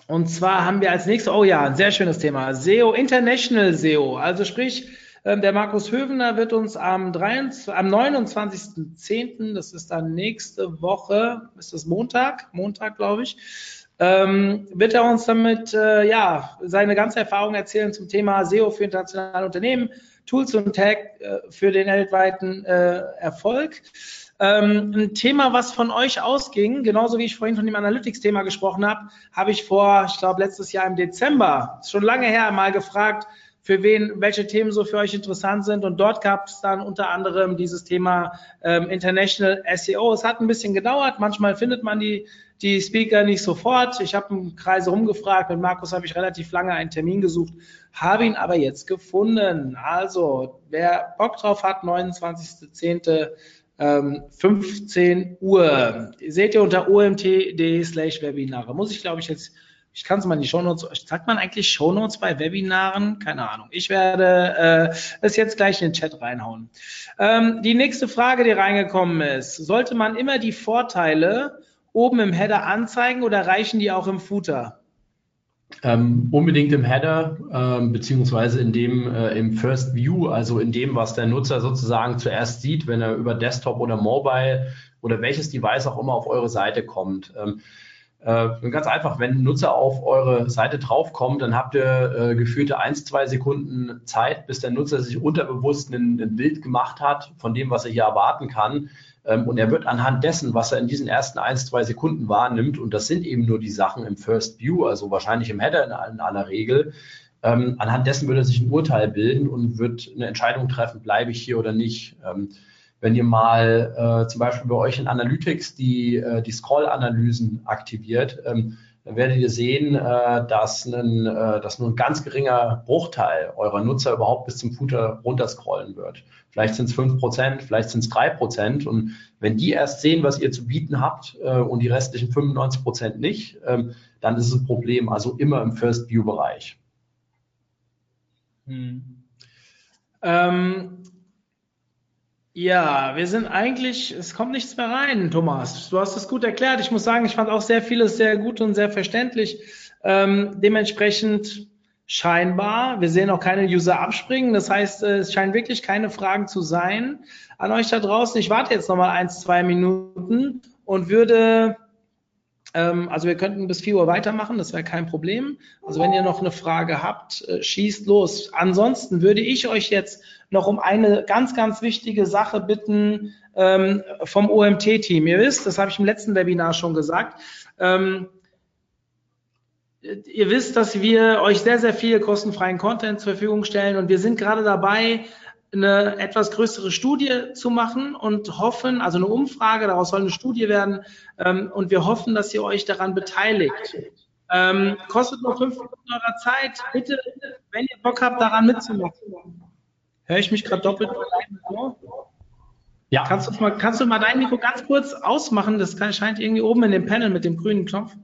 und zwar haben wir als nächstes, oh ja, ein sehr schönes Thema, SEO, International SEO. Also sprich, ähm, der Markus Hövener wird uns am, 23, am 29.10., das ist dann nächste Woche, ist das Montag, Montag glaube ich, ähm, wird er uns damit äh, ja seine ganze Erfahrung erzählen zum Thema SEO für internationale Unternehmen, Tools und Tag äh, für den weltweiten äh, Erfolg. Ähm, ein Thema, was von euch ausging, genauso wie ich vorhin von dem Analytics-Thema gesprochen habe, habe ich vor, ich glaube, letztes Jahr im Dezember, schon lange her, mal gefragt, für wen, welche Themen so für euch interessant sind. Und dort gab es dann unter anderem dieses Thema ähm, International SEO. Es hat ein bisschen gedauert. Manchmal findet man die, die Speaker nicht sofort. Ich habe im Kreise rumgefragt. Mit Markus habe ich relativ lange einen Termin gesucht, habe ihn aber jetzt gefunden. Also, wer Bock drauf hat, 29.10. 15 ähm, Uhr. Seht ihr unter omt.de slash Webinare. Muss ich, glaube ich, jetzt ich kann es mal in die Shownotes, sagt man eigentlich Shownotes bei Webinaren? Keine Ahnung. Ich werde äh, es jetzt gleich in den Chat reinhauen. Ähm, die nächste Frage, die reingekommen ist, sollte man immer die Vorteile oben im Header anzeigen oder reichen die auch im Footer? Ähm, unbedingt im Header, ähm, beziehungsweise in dem äh, im First View, also in dem, was der Nutzer sozusagen zuerst sieht, wenn er über Desktop oder Mobile oder welches Device auch immer auf eure Seite kommt. Ähm, äh, ganz einfach, wenn ein Nutzer auf eure Seite draufkommt, dann habt ihr äh, gefühlte eins, zwei Sekunden Zeit, bis der Nutzer sich unterbewusst ein, ein Bild gemacht hat von dem, was er hier erwarten kann. Ähm, und er wird anhand dessen, was er in diesen ersten eins, zwei Sekunden wahrnimmt, und das sind eben nur die Sachen im First View, also wahrscheinlich im Header in, aller Regel, ähm, anhand dessen wird er sich ein Urteil bilden und wird eine Entscheidung treffen, bleibe ich hier oder nicht. Ähm, wenn ihr mal äh, zum Beispiel bei euch in Analytics die, äh, die Scroll-Analysen aktiviert, dann werdet ihr sehen, äh, dass, ein, äh, dass nur ein ganz geringer Bruchteil eurer Nutzer überhaupt bis zum Footer runterscrollen wird. Vielleicht sind es fünf Prozent, vielleicht sind es drei Prozent. Und wenn die erst sehen, was ihr zu bieten habt äh, und die restlichen 95 Prozent nicht, ähm, dann ist es ein Problem. Also immer im First-View-Bereich. Hm. Ähm, ja, wir sind eigentlich, es kommt nichts mehr rein, Thomas. Du hast es gut erklärt. Ich muss sagen, ich fand auch sehr vieles sehr gut und sehr verständlich. Ähm, dementsprechend scheinbar, wir sehen auch keine User abspringen. Das heißt, äh, es scheinen wirklich keine Fragen zu sein an euch da draußen. Ich warte jetzt nochmal eins, zwei Minuten und würde ähm, also wir könnten bis 4 Uhr weitermachen, das wäre kein Problem. Also wenn ihr noch eine Frage habt, äh, schießt los. Ansonsten würde ich euch jetzt noch um eine ganz, ganz wichtige Sache bitten ähm, vom OMT-Team. Ihr wisst, das habe ich im letzten Webinar schon gesagt. Ähm, ihr wisst, dass wir euch sehr, sehr viel kostenfreien Content zur Verfügung stellen und wir sind gerade dabei, eine etwas größere Studie zu machen und hoffen, also eine Umfrage, daraus soll eine Studie werden, ähm, und wir hoffen, dass ihr euch daran beteiligt. Ähm, kostet nur fünf Minuten eurer Zeit. Bitte, wenn ihr Bock habt, daran mitzumachen. Höre ich mich gerade doppelt? Ja. Kannst du, mal, kannst du mal dein Mikro ganz kurz ausmachen? Das scheint irgendwie oben in dem Panel mit dem grünen Knopf.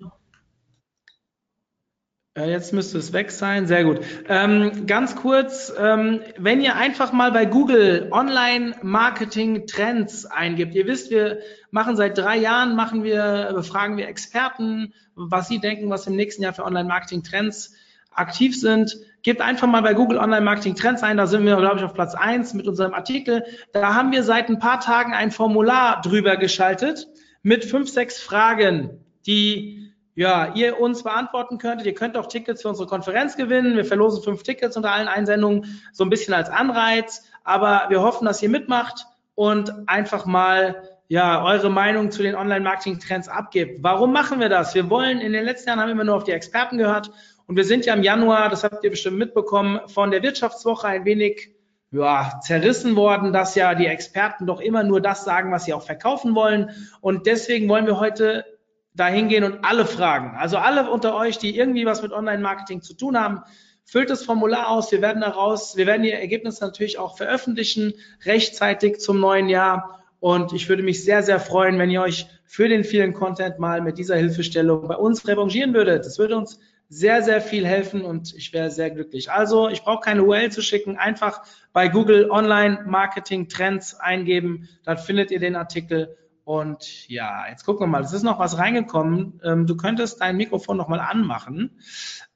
Äh, jetzt müsste es weg sein. Sehr gut. Ähm, ganz kurz, ähm, wenn ihr einfach mal bei Google Online-Marketing-Trends eingibt. Ihr wisst, wir machen seit drei Jahren, machen wir, befragen wir Experten, was sie denken, was im nächsten Jahr für Online-Marketing-Trends aktiv sind. Gebt einfach mal bei Google Online-Marketing-Trends ein. Da sind wir, glaube ich, auf Platz eins mit unserem Artikel. Da haben wir seit ein paar Tagen ein Formular drüber geschaltet mit fünf, sechs Fragen, die ja, ihr uns beantworten könntet. Ihr könnt auch Tickets für unsere Konferenz gewinnen. Wir verlosen fünf Tickets unter allen Einsendungen, so ein bisschen als Anreiz. Aber wir hoffen, dass ihr mitmacht und einfach mal ja, eure Meinung zu den Online-Marketing-Trends abgebt. Warum machen wir das? Wir wollen, in den letzten Jahren haben wir immer nur auf die Experten gehört und wir sind ja im Januar, das habt ihr bestimmt mitbekommen, von der Wirtschaftswoche ein wenig ja, zerrissen worden, dass ja die Experten doch immer nur das sagen, was sie auch verkaufen wollen. Und deswegen wollen wir heute dahin gehen und alle fragen. Also alle unter euch, die irgendwie was mit Online-Marketing zu tun haben, füllt das Formular aus. Wir werden daraus, wir werden die Ergebnisse natürlich auch veröffentlichen, rechtzeitig zum neuen Jahr. Und ich würde mich sehr, sehr freuen, wenn ihr euch für den vielen Content mal mit dieser Hilfestellung bei uns revanchieren würdet. Das würde uns sehr, sehr viel helfen und ich wäre sehr glücklich. Also, ich brauche keine URL zu schicken, einfach bei Google Online Marketing Trends eingeben, dann findet ihr den Artikel und ja, jetzt gucken wir mal. Es ist noch was reingekommen. Ähm, du könntest dein Mikrofon noch mal anmachen.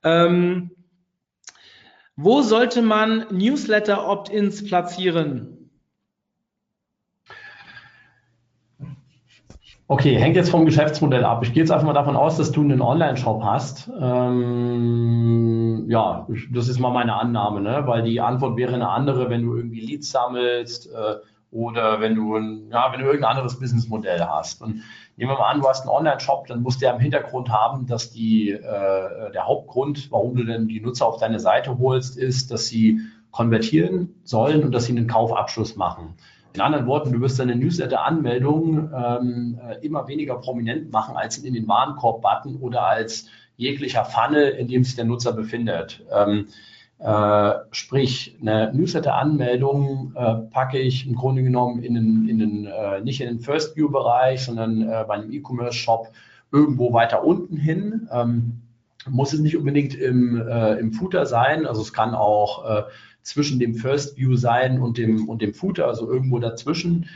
Ähm, wo sollte man Newsletter Opt-ins platzieren? Okay, hängt jetzt vom Geschäftsmodell ab. Ich gehe jetzt einfach mal davon aus, dass du einen Online-Shop hast. Ähm, ja, das ist mal meine Annahme, ne? weil die Antwort wäre eine andere, wenn du irgendwie Leads sammelst äh, oder wenn du, ein, ja, wenn du irgendein anderes Businessmodell hast. Und nehmen wir mal an, du hast einen Online-Shop, dann musst du ja im Hintergrund haben, dass die, äh, der Hauptgrund, warum du denn die Nutzer auf deine Seite holst, ist, dass sie konvertieren sollen und dass sie einen Kaufabschluss machen. In anderen Worten, du wirst deine Newsletter-Anmeldung ähm, äh, immer weniger prominent machen als in den Warenkorb-Button oder als jeglicher Funnel, in dem sich der Nutzer befindet. Ähm, äh, sprich, eine Newsletter-Anmeldung äh, packe ich im Grunde genommen in den, in den äh, nicht in den First-View-Bereich, sondern äh, bei einem E-Commerce-Shop irgendwo weiter unten hin. Ähm, muss es nicht unbedingt im, äh, im Footer sein, also es kann auch zwischen dem First View sein und dem, und dem Footer, also irgendwo dazwischen.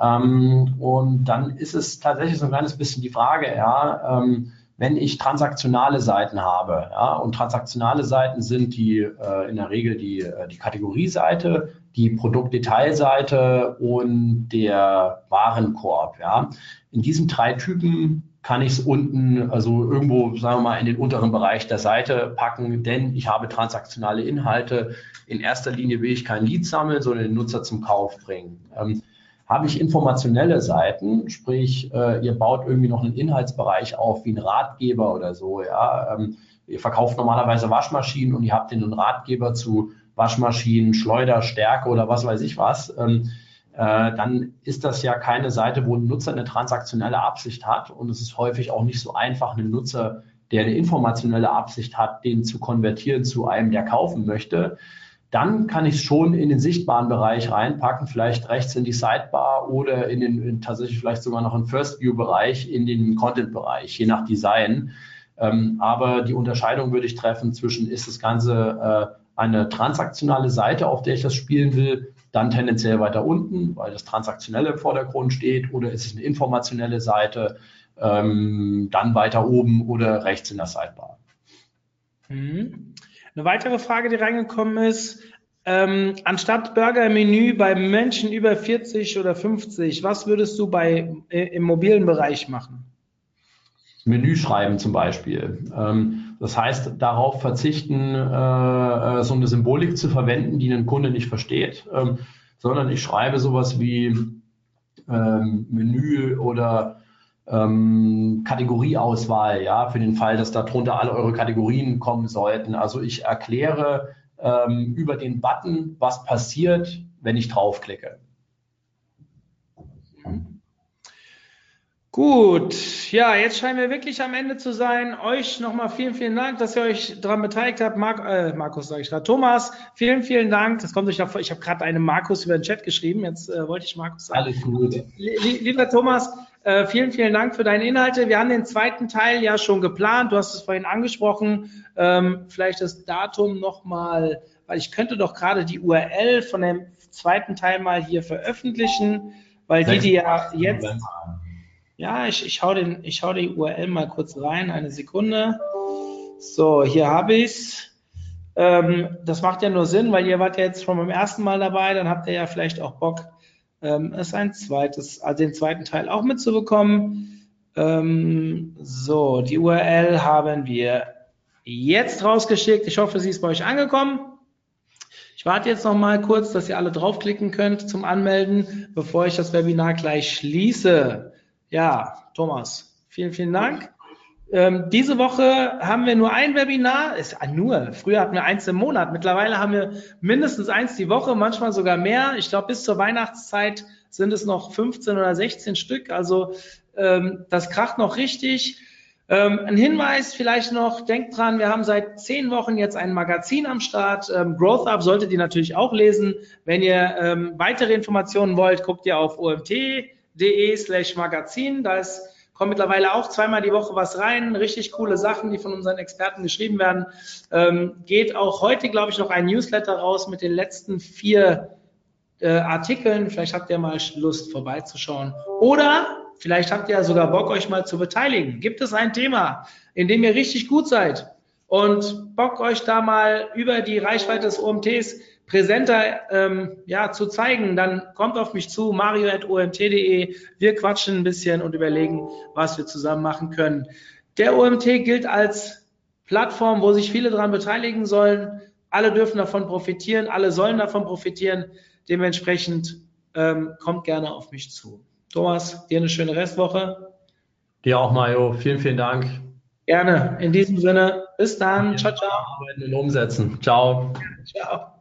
Ähm, und dann ist es tatsächlich so ein kleines bisschen die Frage, ja, ähm, wenn ich transaktionale Seiten habe, ja, und transaktionale Seiten sind die äh, in der Regel die, äh, die Kategorieseite, die Produktdetailseite und der Warenkorb, ja. In diesen drei Typen kann ich es unten, also irgendwo, sagen wir mal, in den unteren Bereich der Seite packen, denn ich habe transaktionale Inhalte. In erster Linie will ich kein Lead sammeln, sondern den Nutzer zum Kauf bringen. Ähm, habe ich informationelle Seiten, sprich, äh, ihr baut irgendwie noch einen Inhaltsbereich auf, wie ein Ratgeber oder so, ja. Ähm, ihr verkauft normalerweise Waschmaschinen und ihr habt den Ratgeber zu Waschmaschinen, Schleuder, Stärke oder was weiß ich was. Ähm, äh, dann ist das ja keine Seite, wo ein Nutzer eine transaktionelle Absicht hat. Und es ist häufig auch nicht so einfach, einen Nutzer, der eine informationelle Absicht hat, den zu konvertieren zu einem, der kaufen möchte. Dann kann ich es schon in den sichtbaren Bereich reinpacken, vielleicht rechts in die Sidebar oder in den in tatsächlich vielleicht sogar noch einen First View Bereich, in den Content Bereich, je nach Design. Ähm, aber die Unterscheidung würde ich treffen zwischen, ist das Ganze äh, eine transaktionale Seite, auf der ich das spielen will, dann tendenziell weiter unten, weil das Transaktionelle im Vordergrund steht, oder ist es eine informationelle Seite, ähm, dann weiter oben oder rechts in der Sidebar. Mhm. Eine weitere Frage, die reingekommen ist, ähm, anstatt Burger-Menü bei Menschen über 40 oder 50, was würdest du bei, äh, im mobilen Bereich machen? Menü schreiben zum Beispiel. Ähm, das heißt, darauf verzichten, äh, äh, so eine Symbolik zu verwenden, die ein Kunde nicht versteht, ähm, sondern ich schreibe sowas wie ähm, Menü oder ähm, Kategorieauswahl, ja, für den Fall, dass darunter alle eure Kategorien kommen sollten. Also ich erkläre ähm, über den Button, was passiert, wenn ich draufklicke. Gut, ja, jetzt scheinen wir wirklich am Ende zu sein. Euch nochmal vielen, vielen Dank, dass ihr euch daran beteiligt habt. Mark, äh, Markus sage ich gerade. Thomas, vielen, vielen Dank. Das kommt euch davor. Ich habe gerade einen Markus über den Chat geschrieben. Jetzt äh, wollte ich Markus sagen. Alles gut. Lieber Thomas, äh, vielen, vielen Dank für deine Inhalte. Wir haben den zweiten Teil ja schon geplant. Du hast es vorhin angesprochen. Ähm, vielleicht das Datum nochmal, weil ich könnte doch gerade die URL von dem zweiten Teil mal hier veröffentlichen, weil die, die ja jetzt ja, ich, ich hau den, ich hau die URL mal kurz rein, eine Sekunde. So, hier habe ich's. Ähm, das macht ja nur Sinn, weil ihr wart ja jetzt schon beim ersten Mal dabei, dann habt ihr ja vielleicht auch Bock, ähm, es ein zweites, also den zweiten Teil auch mitzubekommen. Ähm, so, die URL haben wir jetzt rausgeschickt. Ich hoffe, sie ist bei euch angekommen. Ich warte jetzt noch mal kurz, dass ihr alle draufklicken könnt zum Anmelden, bevor ich das Webinar gleich schließe. Ja, Thomas, vielen, vielen Dank. Ähm, diese Woche haben wir nur ein Webinar, ist nur, früher hatten wir eins im Monat, mittlerweile haben wir mindestens eins die Woche, manchmal sogar mehr. Ich glaube, bis zur Weihnachtszeit sind es noch 15 oder 16 Stück, also ähm, das kracht noch richtig. Ähm, ein Hinweis vielleicht noch, denkt dran, wir haben seit zehn Wochen jetzt ein Magazin am Start. Ähm, Growth Up solltet ihr natürlich auch lesen. Wenn ihr ähm, weitere Informationen wollt, guckt ihr auf OMT de slash Magazin. Da ist, kommt mittlerweile auch zweimal die Woche was rein. Richtig coole Sachen, die von unseren Experten geschrieben werden. Ähm, geht auch heute, glaube ich, noch ein Newsletter raus mit den letzten vier äh, Artikeln. Vielleicht habt ihr mal Lust vorbeizuschauen. Oder vielleicht habt ihr sogar Bock, euch mal zu beteiligen. Gibt es ein Thema, in dem ihr richtig gut seid und Bock, euch da mal über die Reichweite des OMTs präsenter ähm, ja, zu zeigen, dann kommt auf mich zu, mario.omt.de. Wir quatschen ein bisschen und überlegen, was wir zusammen machen können. Der OMT gilt als Plattform, wo sich viele daran beteiligen sollen. Alle dürfen davon profitieren, alle sollen davon profitieren. Dementsprechend ähm, kommt gerne auf mich zu. Thomas, dir eine schöne Restwoche. Dir auch, Mario. Vielen, vielen Dank. Gerne. In diesem Sinne, bis dann. Ciao, ciao. Arbeiten und umsetzen. Ciao. Ciao.